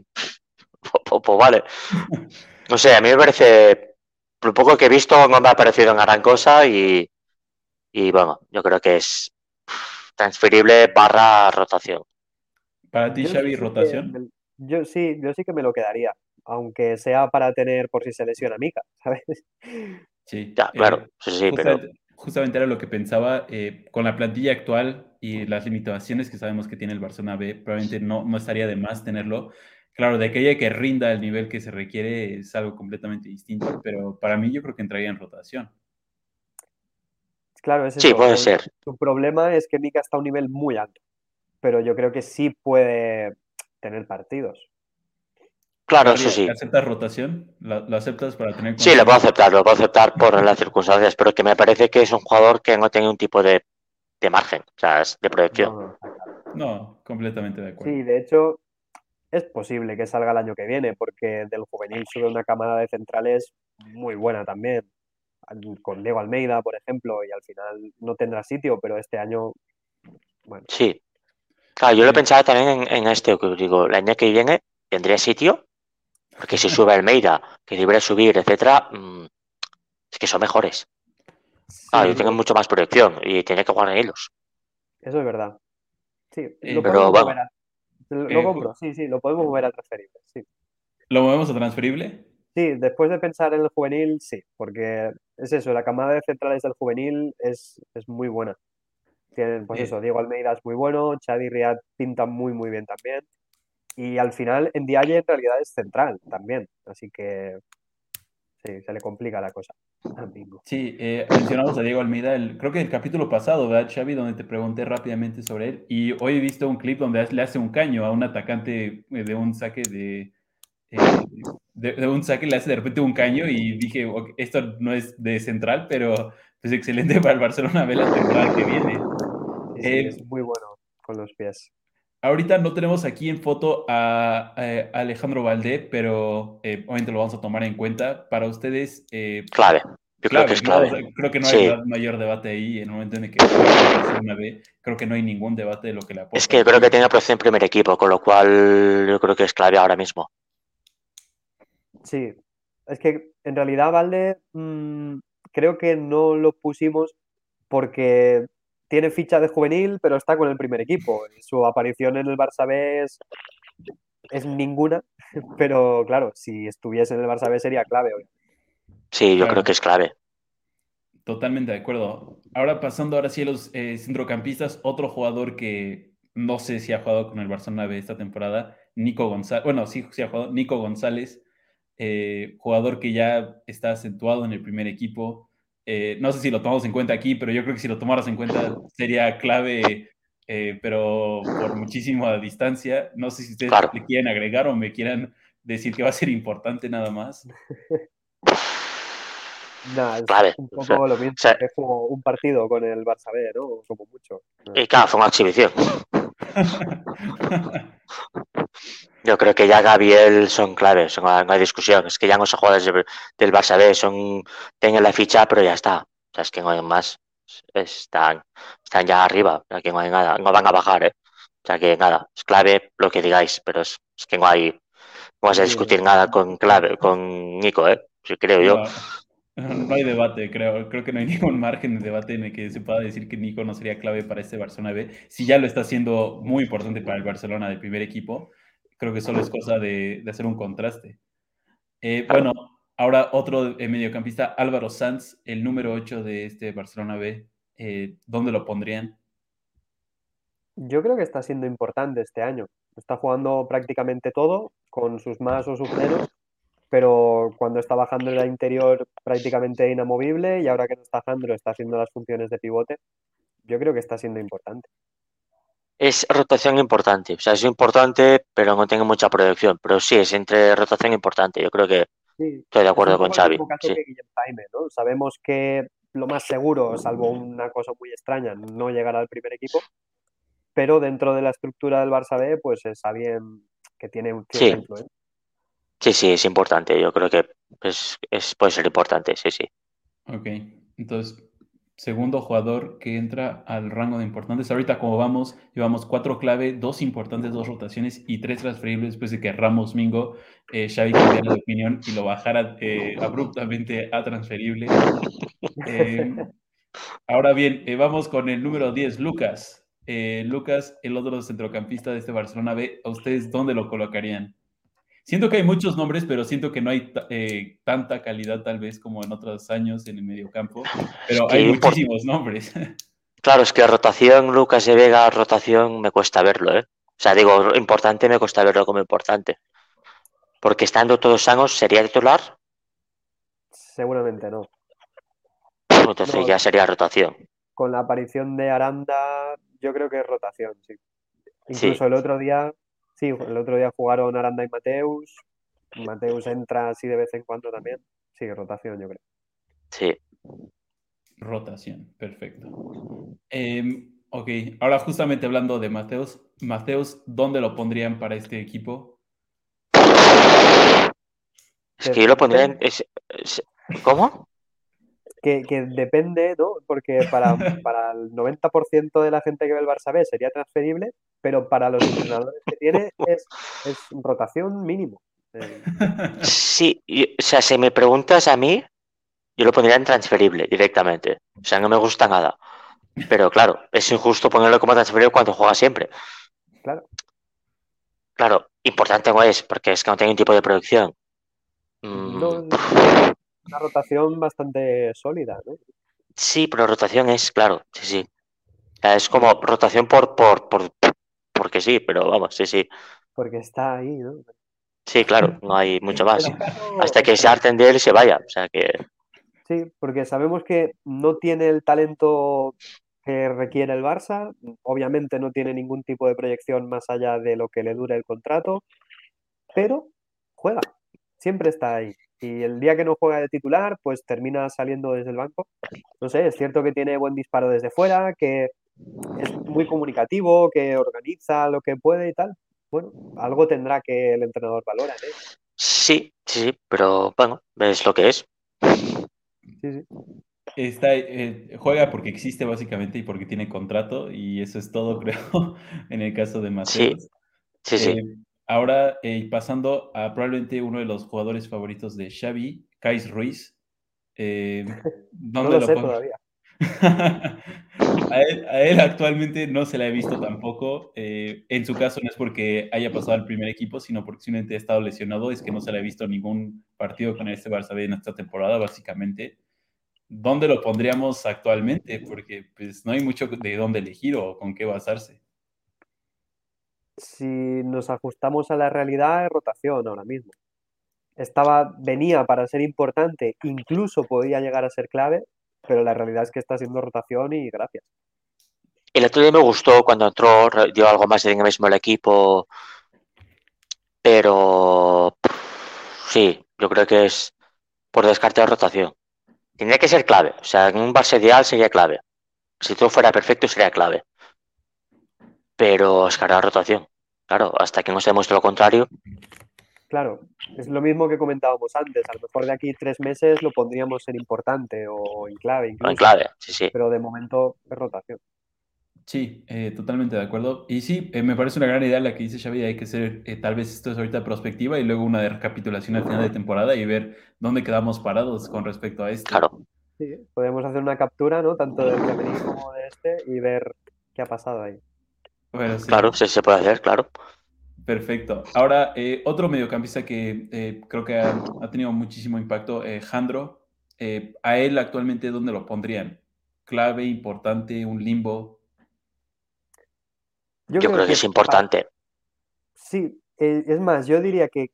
Pues, pues, vale. No sé, a mí me parece, lo poco que he visto, no me ha parecido en gran cosa y, y bueno, yo creo que es transferible barra rotación. ¿Para ti, Xavi, rotación? yo sí, yo sí que me lo quedaría, aunque sea para tener por si se lesiona Mica, *laughs* ¿sabes? Sí, ya, claro, eh, sí, sí, pero justamente era lo que pensaba, eh, con la plantilla actual y las limitaciones que sabemos que tiene el Barcelona B, probablemente no, no estaría de más tenerlo. Claro, de aquella que rinda el nivel que se requiere es algo completamente distinto, pero para mí yo creo que entraría en rotación. Claro, ese sí, puede ser. Su problema es que Mika está a un nivel muy alto, pero yo creo que sí puede tener partidos. Claro, eso sí. ¿Aceptas rotación? ¿Lo, aceptas para tener.? Sí, lo puedo aceptar, lo puedo aceptar por las circunstancias, pero que me parece que es un jugador que no tiene un tipo de, de margen, o sea, es de proyección. No, no, completamente de acuerdo. Sí, de hecho, es posible que salga el año que viene, porque del juvenil sube una camada de centrales muy buena también. Con Diego Almeida, por ejemplo, y al final no tendrá sitio, pero este año. Bueno. Sí. Claro, yo lo pensaba también en, en este, digo, el año que viene tendría sitio porque si sube Almeida, que debería subir, etcétera, mmm, es que son mejores. Ah, yo tengo mucho más proyección y tiene que jugar en hilos. Eso es verdad. Sí, eh, lo pero bueno. A, lo, eh, compro, sí, sí, lo podemos mover a transferible. Sí. ¿Lo movemos a transferible? Sí, después de pensar en el juvenil, sí, porque es eso, la camada de centrales del juvenil es, es muy buena. Tienen, pues eso, Diego Almeida es muy bueno, Chadi Riad pintan muy, muy bien también. Y al final, en Dialle en realidad es central también. Así que sí, se le complica la cosa Sí, eh, mencionamos a Diego Almeida, el, creo que el capítulo pasado, ¿verdad, Xavi? Donde te pregunté rápidamente sobre él. Y hoy he visto un clip donde le hace un caño a un atacante eh, de un saque de, eh, de, un saque, le hace de repente un caño y dije, esto no es de central, pero es excelente para el Barcelona ver la temporada que viene. Sí, sí, es muy bueno con los pies. Ahorita no tenemos aquí en foto a, a Alejandro Valdé, pero eh, obviamente lo vamos a tomar en cuenta. Para ustedes. Eh, clave. Yo creo que es clave. No, creo que no hay mayor debate ahí en el momento en el que una B, creo que no hay ningún debate de lo que le aporta. Es que creo que tiene opción en primer equipo, con lo cual yo creo que es clave ahora mismo. Sí, es que en realidad Valde mm, creo que no lo pusimos porque tiene ficha de juvenil, pero está con el primer equipo. Su aparición en el Barça B es, es ninguna, *laughs* pero claro, si estuviese en el Barça B sería clave hoy. Sí, yo Claro. creo que es clave. Totalmente de acuerdo. Ahora pasando ahora sí a los eh, centrocampistas, otro jugador que no sé si ha jugado con el Barcelona B esta temporada, Nico González, bueno, sí, sí ha jugado, Nico González, eh, jugador que ya está acentuado en el primer equipo. Eh, no sé si lo tomamos en cuenta aquí, pero yo creo que si lo tomaras en cuenta sería clave, eh, pero por muchísima distancia. No sé si ustedes Claro. le quieren agregar o me quieran decir que va a ser importante nada más. *laughs* Nada, es Clave. un O poco sea, lo mismo, sea- que jugó un partido con el Barça B, ¿no? Como mucho. Y claro, fue una exhibición. *laughs* Yo creo que ya Gabriel son claves, no hay, no hay discusión. Es que ya no son jugadores de- del Barça B, son, tienen la ficha, pero ya está. O sea, es que no hay más. Están, están ya arriba, o sea, que no hay nada, no van a bajar, ¿eh? O sea, que nada, es clave lo que digáis, pero es, es que no hay, no vas a discutir nada con clave, con Nico, ¿eh? Creo yo. No, hay debate, creo. Creo que no hay *laughs* ningún margen de debate en el que se pueda decir que Nico no sería clave para este Barcelona B. Si ya lo está haciendo muy importante para el Barcelona del primer equipo, creo que solo es cosa de, hacer un contraste. Eh. Bueno, ahora otro eh, mediocampista, Álvaro Sanz, el número 8 de este Barcelona B. eh, ¿Dónde lo pondrían? Yo creo que está siendo importante este año. Está jugando prácticamente todo, con sus más o sus menos, pero cuando está bajando en la interior prácticamente inamovible y ahora que no está Jandro está haciendo las funciones de pivote, yo creo que está siendo importante. Es rotación importante, o sea, es importante, pero no tiene mucha proyección. Pero sí, es entre rotación importante. Yo creo que Sí, estoy de es acuerdo un con el Xavi. Sí, que Guillem Jaime, ¿no? Sabemos que lo más seguro, salvo una cosa muy extraña, no llegará al primer equipo, pero dentro de la estructura del Barça B, pues es alguien que tiene un Sí. influencia. Sí, sí, es importante. Yo creo que es, es- puede ser importante, sí, sí. Ok, entonces, segundo jugador que entra al rango de importantes. Ahorita como vamos, llevamos cuatro clave, dos importantes, dos rotaciones y tres transferibles después de que Ramos Mingo, eh, Xavi cambiara de opinión y lo bajara eh, abruptamente a transferible. Eh, ahora bien, vamos con el número 10, Lucas. Lucas, el otro centrocampista de este Barcelona B, ¿a ustedes dónde lo colocarían? Siento que hay muchos nombres, pero siento que no hay eh, tanta calidad tal vez como en otros años en el mediocampo, pero que hay muchísimos nombres. *laughs* Claro, es que rotación, Lucas de Vega, rotación, me cuesta verlo, ¿eh? O sea, digo, importante me cuesta verlo como importante. Porque estando todos sanos, ¿sería titular? Seguramente no. Entonces No. ya sería rotación. Con la aparición de Aranda, yo creo que es rotación, sí. Incluso Sí. el otro día, sí, el otro día jugaron Aranda y Mateus. Mateus entra así de vez en cuando también. Sí, rotación, yo creo. Sí. Rotación, perfecto. Em, ok, ahora justamente hablando de Mateos, Mateos, ¿dónde lo pondrían para este equipo? Es que yo lo pondría en... ¿Cómo? Que, que depende, ¿no? Porque para, *laughs* para el 90% de la gente que ve el Barça B sería transferible, pero para los entrenadores que tiene es, es rotación mínimo. *laughs* Sí, o sea, si me preguntas a mí, yo lo pondría en transferible directamente. O sea, no me gusta nada. Pero claro, es injusto ponerlo como transferible cuando juega siempre. Claro. Claro, importante no es, porque es que no tiene un tipo de producción. Mm, No, es una rotación bastante sólida, ¿no? sí, pero rotación es, claro, sí, sí. Es como rotación por, por, por, porque sí, pero vamos, sí, sí. Porque está ahí, ¿no? Sí, claro, *laughs* no hay mucho más. Hasta que se harten de él y se vaya. O sea que, Sí, porque sabemos que no tiene el talento que requiere el Barça, obviamente no tiene ningún tipo de proyección más allá de lo que le dure el contrato, pero juega, siempre está ahí. Y el día que no juega de titular, pues termina saliendo desde el banco. No sé, es cierto que tiene buen disparo desde fuera, que es muy comunicativo, que organiza lo que puede y tal. Bueno, algo tendrá que el entrenador valora, ¿eh? sí, sí, sí, pero bueno, es lo que es. Sí, sí. Está, eh, juega porque existe básicamente y porque tiene contrato y eso es todo, *laughs* creo, en el caso de Mateos. Sí, sí. Eh, Ahora, eh, pasando a probablemente uno de los jugadores favoritos de Xavi, Kais Ruiz. Eh, *laughs* ¿dónde no lo, sé todavía. *laughs* a, él, actualmente no se le ha visto tampoco. Eh, en su caso no es porque haya pasado al primer equipo, sino porque simplemente ha estado lesionado. Es que no se le ha visto ningún partido con este Barça B en esta temporada, básicamente. ¿Dónde lo pondríamos actualmente? Porque pues no hay mucho de dónde elegir o con qué basarse. Si nos ajustamos a la realidad, es rotación ahora mismo. Estaba, venía para ser importante, incluso podía llegar a ser clave, pero la realidad es que está siendo rotación y gracias. El otro día me gustó cuando entró, dio algo más de dinamismo al equipo, pero sí, yo creo que es por descarte de rotación. Tendría que ser clave, o sea, en un base ideal sería clave. Si todo fuera perfecto sería clave. Pero es cara rotación. Claro, hasta que no se demuestre lo contrario, Claro, es lo mismo que comentábamos antes. A lo mejor de aquí tres meses lo pondríamos en importante o en clave. Incluso, en clave, sí, sí. Pero de momento es rotación. Sí, eh, totalmente de acuerdo. Y sí, eh, me parece una gran idea la que dice Xavi. Hay que ser, eh, tal vez esto es ahorita prospectiva y luego una de recapitulación al final de temporada y ver dónde quedamos parados con respecto a esto. Claro. Sí, podemos hacer una captura, ¿no? Tanto del femenino como de este y ver qué ha pasado ahí. Claro, sí, se puede hacer, claro. Perfecto. Ahora, eh, otro mediocampista que eh, creo que ha, tenido muchísimo impacto, eh, Jandro. ¿A él actualmente dónde lo pondrían? ¿Clave, importante, un limbo? Yo, creo, que, es importante. Sí, es más, yo diría que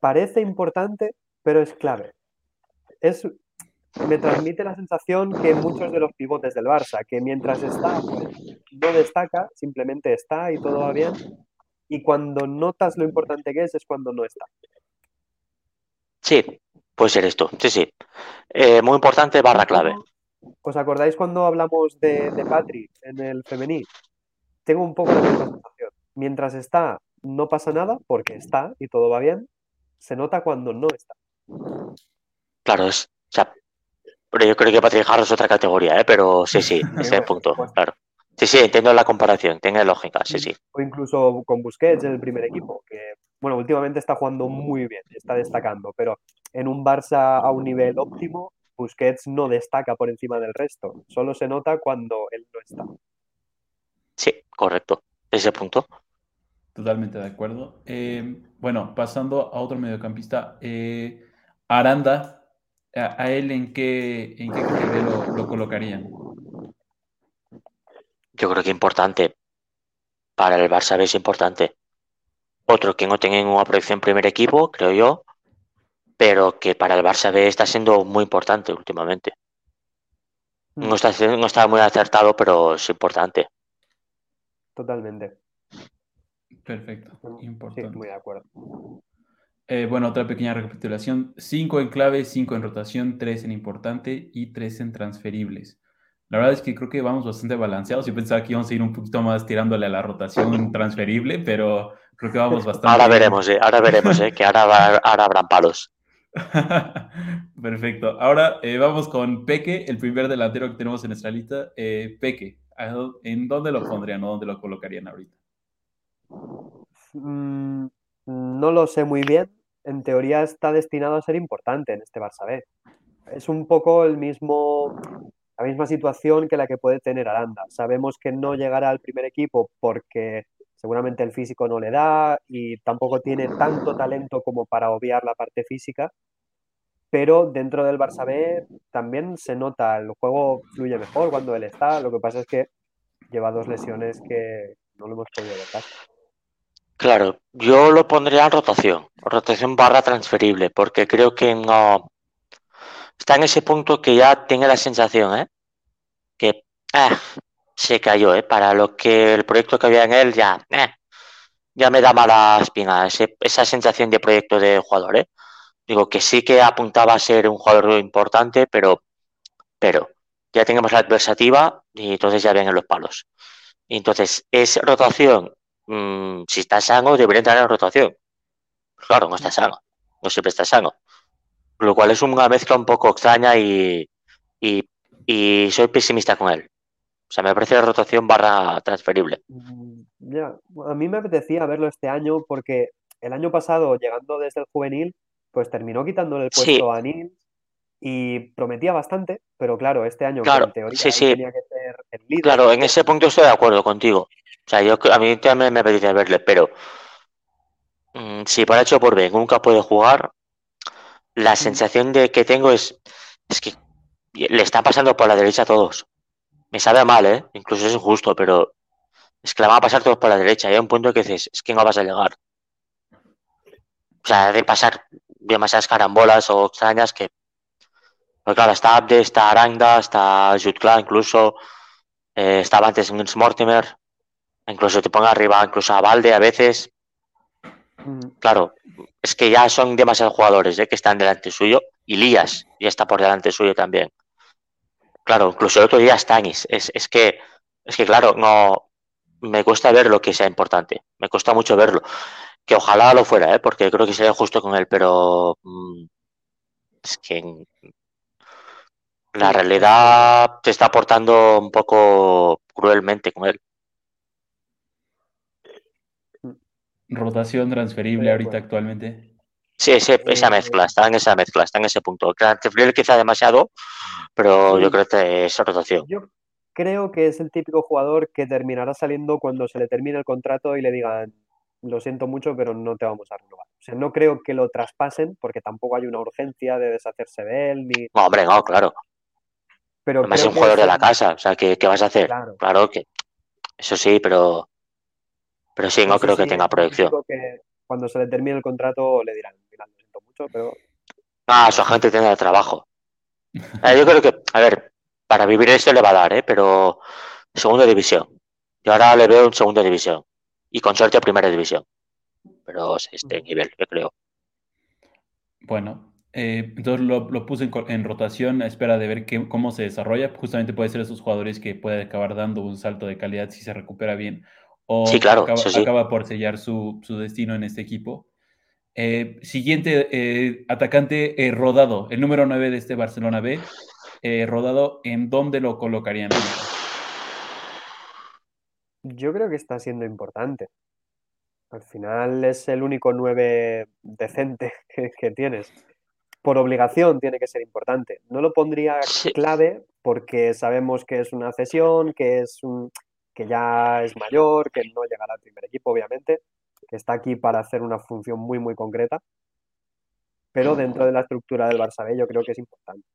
parece importante, pero es clave. Es, me transmite la sensación que muchos de los pivotes del Barça, que mientras está, pues, no destaca, simplemente está y todo va bien, y cuando notas lo importante que es, es cuando no está. Sí, puede ser esto, sí, sí. Eh, muy importante, barra clave. ¿Os acordáis cuando hablamos de, de Patrick en el femení? Tengo un poco la misma sensación. Mientras está, no pasa nada, porque está y todo va bien. Se nota cuando no está. Claro, es, o sea, pero yo creo que Patrick Harris es otra categoría, ¿eh? pero sí, sí, *laughs* ese punto, claro. Sí, sí, entiendo la comparación, tiene lógica, sí, sí. O incluso con Busquets en el primer equipo, que, bueno, últimamente está jugando muy bien, está destacando, pero en un Barça a un nivel óptimo, Busquets no destaca por encima del resto, solo se nota cuando él no está. Sí, correcto, ese punto. Totalmente de acuerdo. Eh, bueno, pasando a otro mediocampista, eh, Aranda, a, él en qué, en qué lo, lo colocarían? yo creo que importante. Para el Barça B es importante. Otro que no tenga una proyección primer equipo, creo yo, pero que para el Barça B está siendo muy importante últimamente. Mm. No está, no está muy acertado, pero es importante. Totalmente. Perfecto, importante. Sí, muy de acuerdo. Eh, bueno, otra pequeña recapitulación. Cinco en clave, cinco en rotación, tres en importante y tres en transferibles. La verdad es que creo que vamos bastante balanceados. Yo pensaba que íbamos a ir un poquito más tirándole a la rotación transferible, pero creo que vamos bastante. Ahora veremos, eh, ahora veremos, eh, que ahora, ahora habrán palos. *laughs* Perfecto. Ahora eh, vamos con Peque, el primer delantero que tenemos en nuestra lista. Eh, Peque, ¿en dónde lo pondrían o dónde lo colocarían ahorita? Mm, no lo sé muy bien. En teoría está destinado a ser importante en este Barça B. Es un poco el mismo la misma situación que la que puede tener Aranda. Sabemos que no llegará al primer equipo porque seguramente el físico no le da y tampoco tiene tanto talento como para obviar la parte física, pero dentro del Barça B también se nota, el juego fluye mejor cuando él está, lo que pasa es que lleva dos lesiones que no lo hemos podido ver. Claro, yo lo pondría en rotación, rotación barra transferible, porque creo que no, está en ese punto que ya tiene la sensación, ¿eh? Que ah, se cayó, ¿eh? Para lo que el proyecto que había en él ya, eh, ya me da mala espina esa sensación de proyecto de jugador, ¿eh? Digo que sí que apuntaba a ser un jugador importante, pero, pero ya tenemos la adversativa y entonces ya vienen los palos. Entonces, es rotación. Mm, si está sano, debería entrar en rotación. Claro, no está sano. No siempre está sano lo cual es una mezcla un poco extraña y, y, soy pesimista con él. O sea, me parece la rotación barra transferible. Mm, ya, a mí me apetecía verlo este año porque el año pasado, llegando desde el juvenil, pues terminó quitándole el puesto a Nils y prometía bastante, pero claro, este año claro, en teoría tenía que ser el líder. Claro, en ese punto estoy de acuerdo contigo. O sea, yo a mí también me apetece verle, pero mm, si por hecho por B nunca puede jugar, la sensación de que tengo es, es que le está pasando por la derecha a todos. Me sabe mal, ¿eh? Incluso es injusto, pero es que la van a pasar todos por la derecha. Y hay un punto que dices, es que no vas a llegar. O sea, de pasar demasiadas carambolas o extrañas que. Porque claro, está Abde, está Aranda, está Jutkla, incluso. Eh, estaba antes Nils Mortimer. Incluso te ponga arriba, incluso a Valde a veces. Mm. Claro, es que ya son demasiados jugadores ¿eh? que están delante suyo. Y Lías ya está por delante suyo también. Claro, incluso el otro día Stanis. Es, es que, es que claro, no me cuesta ver lo que sea importante. Me cuesta mucho verlo. Que ojalá lo fuera, ¿eh? porque creo que sería justo con él, pero mm, es que la realidad te está aportando un poco cruelmente con él. Rotación transferible ahorita actualmente. Sí, esa mezcla, está en esa mezcla, está en ese punto. Transferible quizá demasiado, pero yo creo que es rotación. Yo creo que es el típico jugador que terminará saliendo cuando se le termine el contrato y le digan, lo siento mucho, pero no te vamos a renovar. O sea, no creo que lo traspasen porque tampoco hay una urgencia de deshacerse de él. Ni... No, hombre, no, claro. Pero Además es un jugador de la casa, o sea, ¿qué, vas a hacer? Claro. que eso sí, pero pero sí, no, creo que tenga proyección. cuando se le termine el contrato le dirán, mira, lo siento mucho, pero... Ah, su agente tendrá trabajo. Eh, yo creo que, a ver, para vivir esto le va a dar, ¿eh? pero segunda división. Yo ahora le veo en segunda división y con suerte a primera división. Pero es este nivel, yo creo. Bueno, eh, entonces lo, puse en, rotación a espera de ver cómo se desarrolla. Justamente puede ser esos jugadores que puede acabar dando un salto de calidad si se recupera bien o sí, claro, acaba, por sellar su, destino en este equipo. Eh, siguiente eh, atacante rodado, el número 9 de este Barcelona B. rodado, ¿en dónde lo colocarían? Yo creo que está siendo importante. Al final es el único 9 decente *laughs* que, tienes. Por obligación tiene que ser importante. No lo pondría clave porque sabemos que es una cesión, que es un que ya es mayor, que no llegará al primer equipo, obviamente, que está aquí para hacer una función muy, muy concreta. Pero dentro de la estructura del Barça B yo creo que es importante.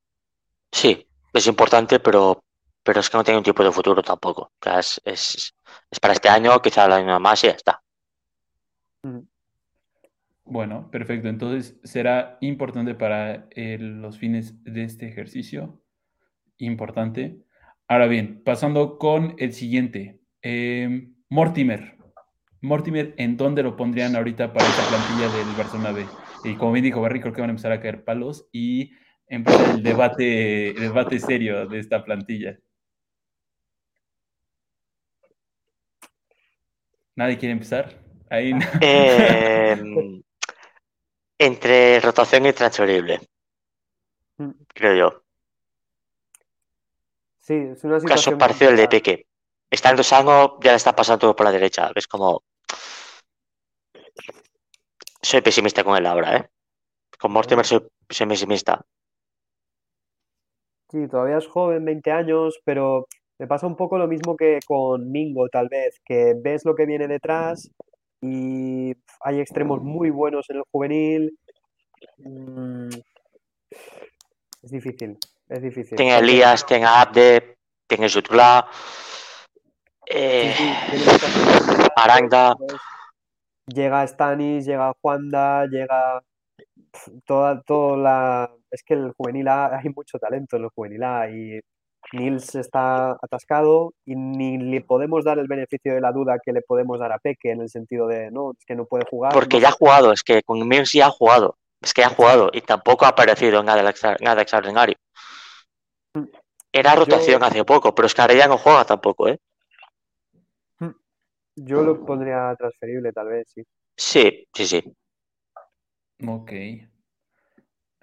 Sí, es importante, pero pero es que no tiene un tipo de futuro tampoco. es, es, para este año, quizá el año más y ya está. Bueno, perfecto. Entonces será importante para los fines de este ejercicio. Importante. Ahora bien, pasando con el siguiente. Em, Mortimer. Mortimer, ¿en dónde lo pondrían ahorita para esta plantilla del Barcelona B? Y como bien dijo Barry, creo que van a empezar a caer palos y empezar el debate, el debate serio de esta plantilla. ¿Nadie quiere empezar? Ahí em, *laughs* entre rotación y transferible. Mm. Creo yo. Sí, es una situación. Caso parecido al de Peque. Estando sano, ya le está pasando todo por la derecha. Es como. Soy pesimista con él ahora, ¿eh? Con Mortimer soy, soy pesimista. Sí, todavía es joven, 20 años, pero me pasa un poco lo mismo que con Mingo, tal vez, que ves lo que viene detrás y hay extremos muy buenos en el juvenil. Mm, es difícil, es difícil. Tiene Elías, tiene Abde, tiene Jutla, eh, *laughs* Aranda. Llega Stanis, llega Juanda, llega toda, toda la. Es que el juvenil A, hay mucho talento en el juvenil A y Nils está atascado y ni le podemos dar el beneficio de la duda que le podemos dar a Peque en el sentido de no, es que no puede jugar. Porque ya ha jugado, es que con Nils ya ha jugado, es que ha jugado y tampoco ha aparecido nada, nada extraordinario. Era rotación hace poco, pero es que ahora ya no juega tampoco, ¿eh? Yo lo pondría transferible, tal vez, sí. Sí, sí, sí. Ok.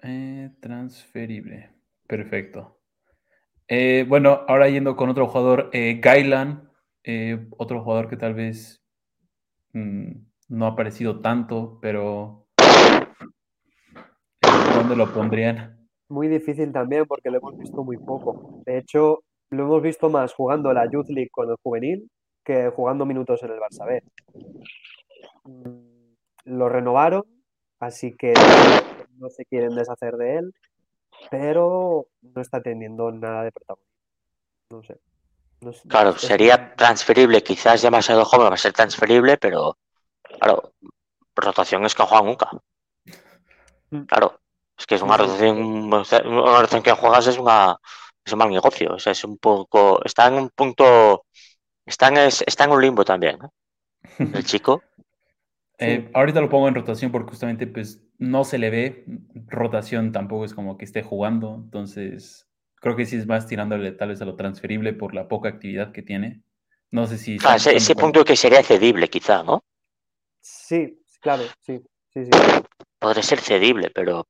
Eh, transferible. Perfecto. Eh, bueno, ahora yendo con otro jugador, eh, Gailan, eh, otro jugador que tal vez mm, no ha aparecido tanto, pero ¿dónde lo pondrían? Muy difícil también porque lo hemos visto muy poco. De hecho, lo hemos visto más jugando la Youth League con el juvenil que jugando minutos en el Barça B. Mm, lo renovaron, así que no se quieren deshacer de él, pero no está teniendo nada de protagonismo. No sé. claro, sería transferible, quizás demasiado joven va a ser transferible, pero claro, rotación es que no juega nunca. Mm. Claro, es que es una rotación, una rotación que juegas es una es un mal negocio, o sea, es un poco, está en un punto, está en, está en un limbo también, El *laughs* chico. Eh, ahorita lo pongo en rotación porque justamente pues no se le ve, rotación tampoco es como que esté jugando, entonces creo que sí es más tirándole tal vez a lo transferible por la poca actividad que tiene. No sé si... Ah, ese, punto que sería cedible quizá, ¿no? Sí, claro, sí, sí, sí. Podría ser cedible, pero...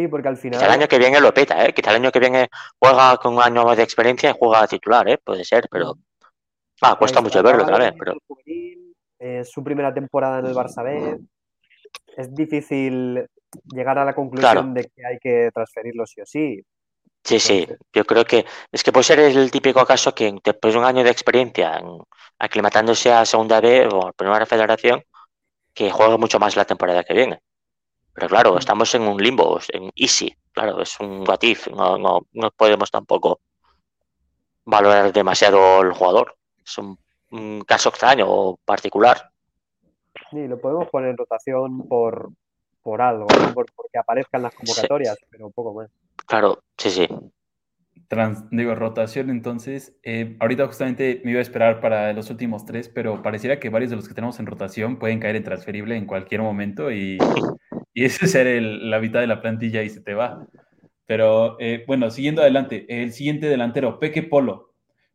Sí, porque al final... el año que viene lo peta, ¿eh? Quizá el año que viene juega con un año más de experiencia y juega titular, ¿eh? Puede ser, pero... Ah, cuesta mucho verlo también, pero... Es su primera temporada en el Barça B. Es difícil llegar a la conclusión de que hay que transferirlo sí o sí. Sí, sí, yo creo que es que puede ser el típico caso que después de un año de experiencia aclimatándose a Segunda B o a Primera Federación, que juega mucho más la temporada que viene. Pero claro, estamos en un limbo, en easy, claro, es un what no, no, no podemos tampoco valorar demasiado el jugador. Es un un caso extraño o particular. Sí, lo podemos poner en rotación por, por algo, por, porque aparezcan las convocatorias, pero un poco más. Claro, sí, sí. digo, rotación, entonces, eh, ahorita justamente me iba a esperar para los últimos tres, pero pareciera que varios de los que tenemos en rotación pueden caer en transferible en cualquier momento y, *laughs* y ese ser el, la mitad de la plantilla y se te va. Pero eh, bueno, siguiendo adelante, el siguiente delantero, Peque Polo,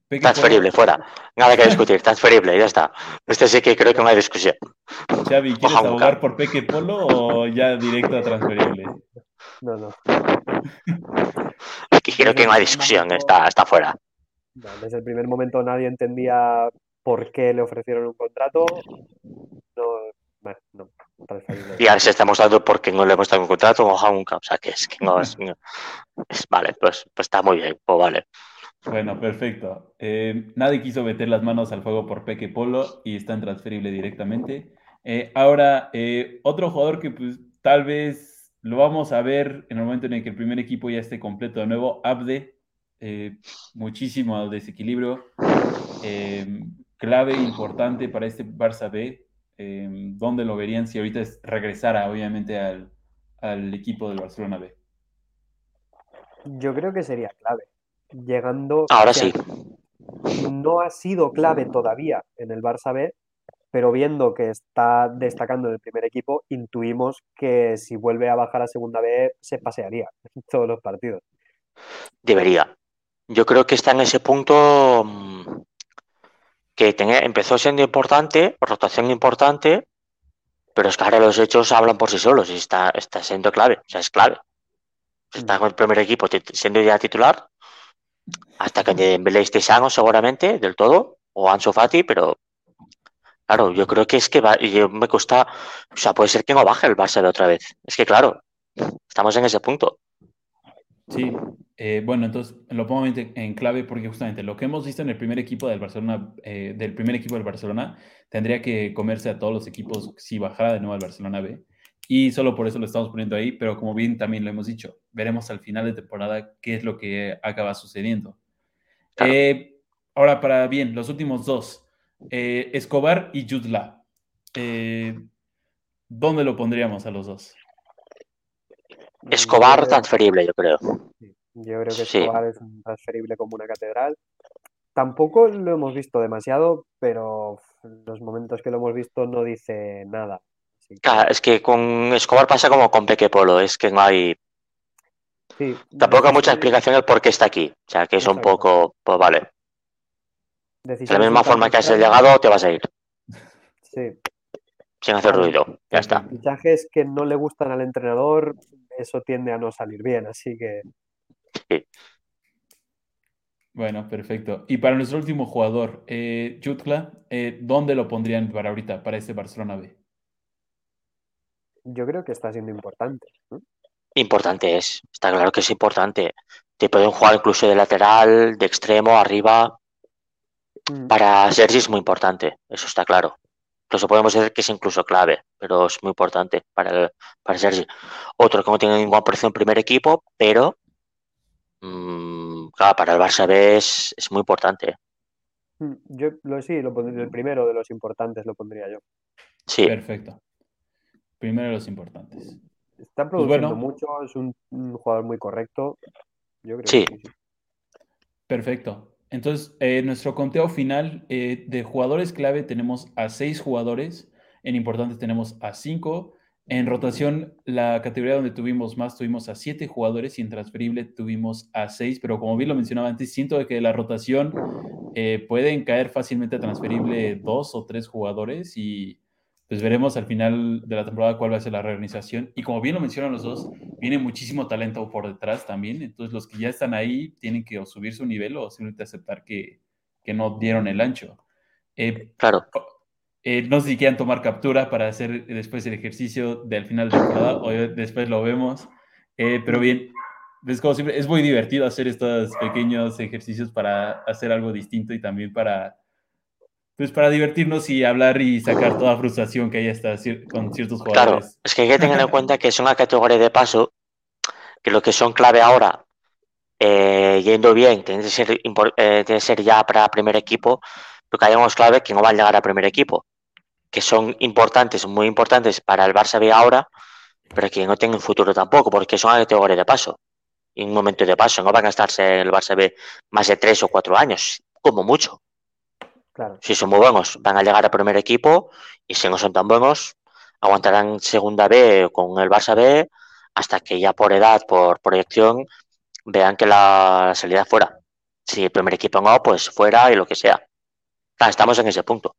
transferible, fuera. Nada que *laughs* discutir, transferible, ya está. Este sí que creo que no hay discusión. Xavi, ¿quieres abogar por Peque Polo o ya directo a transferible? No, no. Aquí creo que no hay discusión, está, está fuera. desde el primer momento nadie entendía por qué le ofrecieron un contrato. No, no, y ahora se está mostrando por qué no le hemos dado un contrato o nunca. O sea, que es que no es, es, Vale, pues, pues está muy bien, pues vale. Bueno, perfecto. Eh, nadie quiso meter las manos al fuego por Peque Polo y está transferible directamente. Eh, ahora, eh, otro jugador que pues, tal vez lo vamos a ver en el momento en el que el primer equipo ya esté completo de nuevo, Abde, muchísimo desequilibrio, clave importante para este Barça B. ¿Dónde lo verían si ahorita regresara, obviamente, al, al equipo del Barcelona B? Yo creo que sería clave llegando. Ahora sí. No ha sido clave todavía en el Barça B, pero viendo que está destacando en el primer equipo, intuimos que si vuelve a bajar a segunda B se pasearía en todos los partidos. Debería. Yo creo que está en ese punto que empezó siendo importante, rotación importante, pero es que ahora los hechos hablan por sí solos y está, está siendo clave, o sea, es clave. Está con el primer equipo siendo ya titular, hasta que Dembélé esté sano seguramente del todo, o Ansu Fati, pero claro, yo creo que es que va, yo me cuesta, o sea, puede ser que no baje el Barça de otra vez. Es que claro, estamos en ese punto. Sí, eh, bueno, entonces lo pongo en clave porque justamente lo que hemos visto en el primer equipo del Barcelona, eh, del primer equipo del Barcelona, tendría que comerse a todos los equipos si bajara de nuevo al Barcelona B. Y solo por eso lo estamos poniendo ahí, pero como bien también lo hemos dicho, veremos al final de temporada qué es lo que acaba sucediendo. Eh, ahora, para bien, los últimos dos, eh, Escobar y Yudla. Eh, ¿Dónde lo pondríamos a los dos? Escobar transferible, yo creo. Yo creo que Escobar es transferible como una catedral. Tampoco lo hemos visto demasiado, pero los momentos que lo hemos visto no dice nada. es que con Escobar pasa como con Peque Polo, es que no hay Tampoco hay mucha explicación el por qué está aquí. O sea, que es un poco, pues vale. De la misma forma que has llegado, te vas a ir. Sí. Sin hacer ruido. Ya está. Fichajes que no le gustan al entrenador, eso tiende a no salir bien, así que. Sí. Bueno, perfecto. Y para nuestro último jugador, eh, Jutla, eh, ¿dónde lo pondrían para ahorita, para este Barcelona B? yo creo que está siendo importante. Importante es, está claro que es importante. Te pueden jugar incluso de lateral, de extremo, arriba. Mm. Para Sergi es muy importante, eso está claro. Incluso podemos decir que es incluso clave, pero es muy importante para, el, para Sergi. Otro que no tiene ninguna presión en primer equipo, pero mmm, claro, para el Barça B es, es muy importante. Mm, Yo lo sí, lo pondría, el primero de los importantes lo pondría yo. Sí, Perfecto. Primero los importantes. Está Pues produciendo bueno. mucho, es un, un jugador muy correcto. Yo creo Sí. que sí. Perfecto. Entonces, eh, nuestro conteo final eh, de jugadores clave tenemos a seis jugadores, en importantes tenemos a cinco, en rotación la categoría donde tuvimos más tuvimos a siete jugadores y en transferible tuvimos a seis, pero como bien lo mencionaba antes, siento que la rotación eh, pueden caer fácilmente a transferible dos o tres jugadores y pues veremos al final de la temporada cuál va a ser la reorganización. Y como bien lo mencionan los dos, viene muchísimo talento por detrás también. Entonces los que ya están ahí tienen que o subir su nivel o simplemente aceptar que, que no dieron el ancho. Eh, claro. eh, no sé si quieran tomar captura para hacer después el ejercicio del final de temporada o después lo vemos. Eh, pero bien, es como siempre, es muy divertido hacer estos pequeños ejercicios para hacer algo distinto y también para, pues para divertirnos y hablar y sacar toda frustración que hasta cier- con ciertos Claro, jugadores. es que hay que tener en cuenta que es una categoría de paso, que lo que son clave ahora, eh, yendo bien, tiene que ser, eh, tiene que ser ya para primer equipo, lo que hayamos clave que no van a llegar a primer equipo, que son importantes, muy importantes para el Barça B ahora, pero que no tienen futuro tampoco, porque son una categoría de paso, y un momento de paso, no van a estarse el Barça B más de tres o cuatro años, como mucho. Claro. Si son muy buenos, van a llegar a primer equipo y si no son tan buenos, aguantarán segunda B con el Barça B hasta que ya por edad, por proyección, vean que la salida es fuera. Si el primer equipo no, pues fuera y lo que sea. Estamos en ese punto.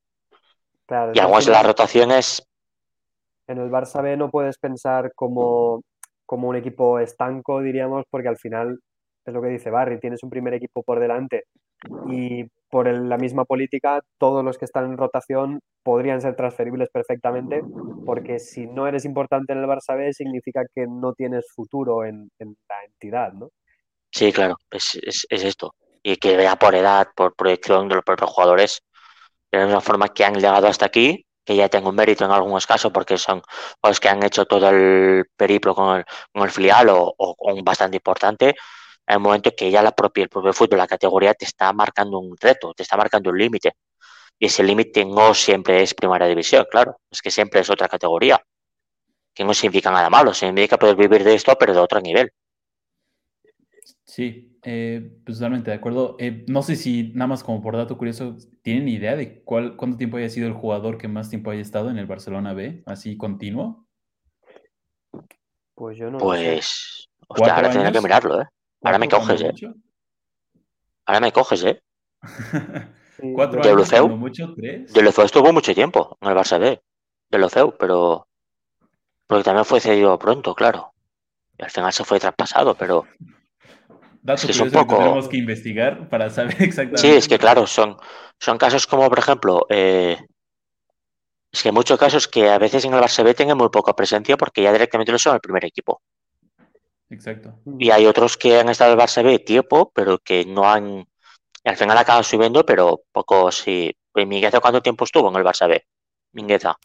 Claro, Y algunas de las rotaciones, En el Barça B no puedes pensar como, como un equipo estanco, diríamos, porque al final es lo que dice Barry, tienes un primer equipo por delante y por el- la misma política, todos los que están en rotación podrían ser transferibles perfectamente, porque si no eres importante en el Barça B significa que no tienes futuro en, en la entidad, ¿no? sí, claro, es, es, es esto. Y que vea por edad, por proyección de los propios jugadores, de la misma forma que han llegado hasta aquí, que ya tengo mérito en algunos casos porque son los que han hecho todo el periplo con el, con el filial o, o con bastante importante, hay un momento que ya la propia, el propio fútbol, la categoría te está marcando un reto, te está marcando un límite. Y ese límite no siempre es primera división, claro, es que siempre es otra categoría, que no significa nada malo, significa poder vivir de esto, pero de otro nivel. Sí, eh, pues totalmente de acuerdo. Eh, no sé si, nada más como por dato curioso, ¿tienen idea de cuál, cuánto tiempo haya sido el jugador que más tiempo haya estado en el Barcelona B, así continuo? Pues yo no. Pues, hostia, ¿Cuatro ahora tendría que mirarlo, ¿eh? Ahora me ¿Cuatro coges, ¿eh? mucho? Ahora me coges, ¿eh? *laughs* ¿Cuatro ¿De años Luceu? mucho? ¿Tres? De Lofeu estuvo mucho tiempo en el Barça B, de Lofeu, pero porque también fue cedido pronto, claro. Y al final se fue traspasado, pero *laughs* es que que poco- tenemos que investigar para saber *laughs* exactamente. sí, es que claro, son, son casos como, por ejemplo, eh, es que hay muchos casos que a veces en el Barça B tienen muy poca presencia porque ya directamente no son el primer equipo. Exacto. Y hay otros que han estado en el Barça B tiempo, pero que no han, al final acaban subiendo, pero poco sí. Pues Mingueza, ¿cuánto tiempo estuvo en el Barça B? Mingueza.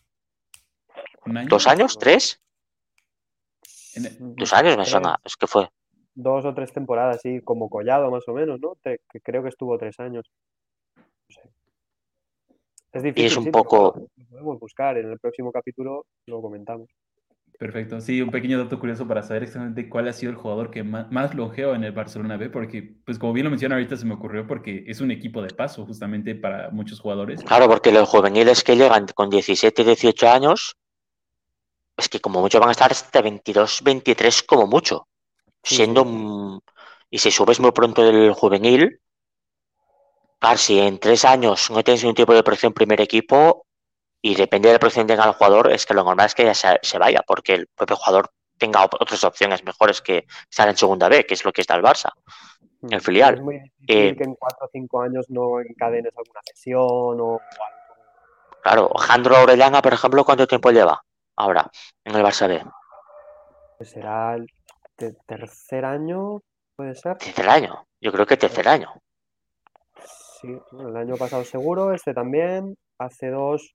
¿dos años? ¿Tres? Dos años me Tres. suena, es que fue. dos o tres temporadas, sí, como Collado más o menos, ¿no? Te- que creo que estuvo tres años. No sé. Es difícil, es un sí, pero poco- bueno, lo podemos buscar. En el próximo capítulo lo comentamos. Perfecto. Sí, un pequeño dato curioso para saber exactamente cuál ha sido el jugador que más, más en el Barcelona B, porque, pues como bien lo menciona ahorita, se me ocurrió porque es un equipo de paso justamente para muchos jugadores. Claro, porque los juveniles que llegan con 17, 18 años, es que como mucho van a estar hasta 22, 23 como mucho. Sí, Siendo, y si subes muy pronto del juvenil, si en tres años no tienes ningún tipo de presión primer equipo y depende de la presión que tenga el jugador, es que lo normal es que ya se, se vaya, porque el propio jugador tenga op- otras opciones mejores que estar en segunda B, que es lo que está el Barça. Mm. El filial. Es muy difícil Eh, que en cuatro o cinco años no encadenes alguna cesión o algo. Claro, Jandro Orellana, por ejemplo, ¿cuánto tiempo lleva ahora en el Barça B? Pues será el tercer año, puede ser. Tercer año, yo creo que tercer año. Sí, el año pasado seguro, este también, hace dos,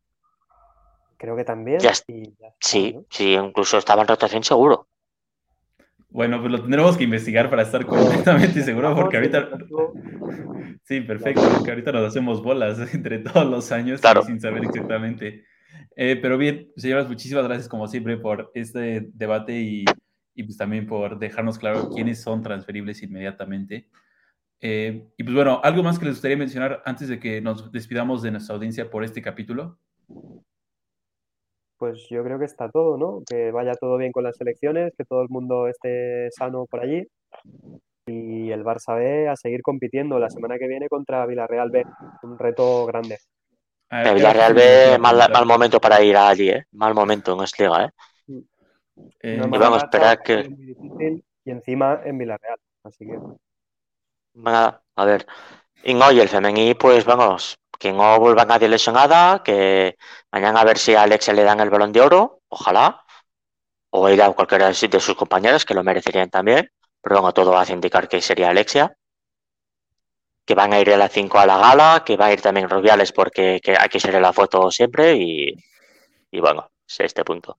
creo que también. sí, sí, incluso estaba en rotación seguro. Bueno, pues lo tendremos que investigar para estar completamente seguro, *laughs* porque ahorita. *laughs* Sí, perfecto, porque ahorita nos hacemos bolas *laughs* entre todos los años sin saber exactamente. Eh, pero bien, señoras, muchísimas gracias como siempre por este debate y, y pues también por dejarnos claro quiénes son transferibles inmediatamente. Eh, y pues bueno, ¿algo más que les gustaría mencionar antes de que nos despidamos de nuestra audiencia por este capítulo? Pues yo creo que está todo, ¿no? Que vaya todo bien con las elecciones, que todo el mundo esté sano por allí y el Barça B a seguir compitiendo la semana que viene contra Villarreal B, un reto grande. Villarreal B, mal, mal, momento para ir allí, ¿eh? Mal momento en esta liga, ¿eh? Mm. eh y vamos a esperar que... y encima en Villarreal, así que... Venga, a ver. Y hoy el femení, pues vamos, que no vuelva nadie lesionada, que mañana a ver si a Alexia le dan el balón de oro, ojalá, o ir a cualquiera de sus compañeros que lo merecerían también, pero bueno, todo hace indicar que sería Alexia, que van a ir a las 5 a la gala, que va a ir también Rubiales porque que hay que ser la foto siempre y, bueno, es este punto.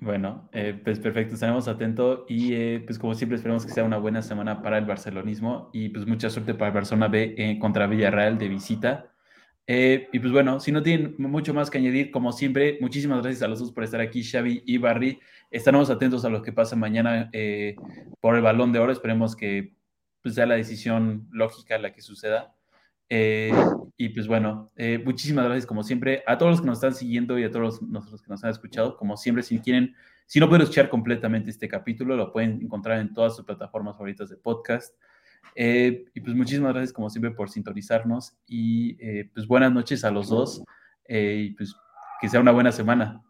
Bueno, eh, pues perfecto, estaremos atentos y eh, pues como siempre esperamos que sea una buena semana para el barcelonismo y pues mucha suerte para el Barcelona B eh, contra Villarreal de visita. Y pues bueno, si no tienen mucho más que añadir, como siempre, muchísimas gracias a los dos por estar aquí, Xavi y Barry. Estaremos atentos a lo que pasa mañana por el balón de oro. Esperemos que pues, sea la decisión lógica la que suceda. Eh, y pues bueno, eh, muchísimas gracias como siempre a todos los que nos están siguiendo y a todos los, que nos han escuchado. Como siempre, si quieren, si no pueden escuchar completamente este capítulo, lo pueden encontrar en todas sus plataformas favoritas de podcast. Eh, y pues muchísimas gracias como siempre por sintonizarnos y pues buenas noches a los dos y pues que sea una buena semana.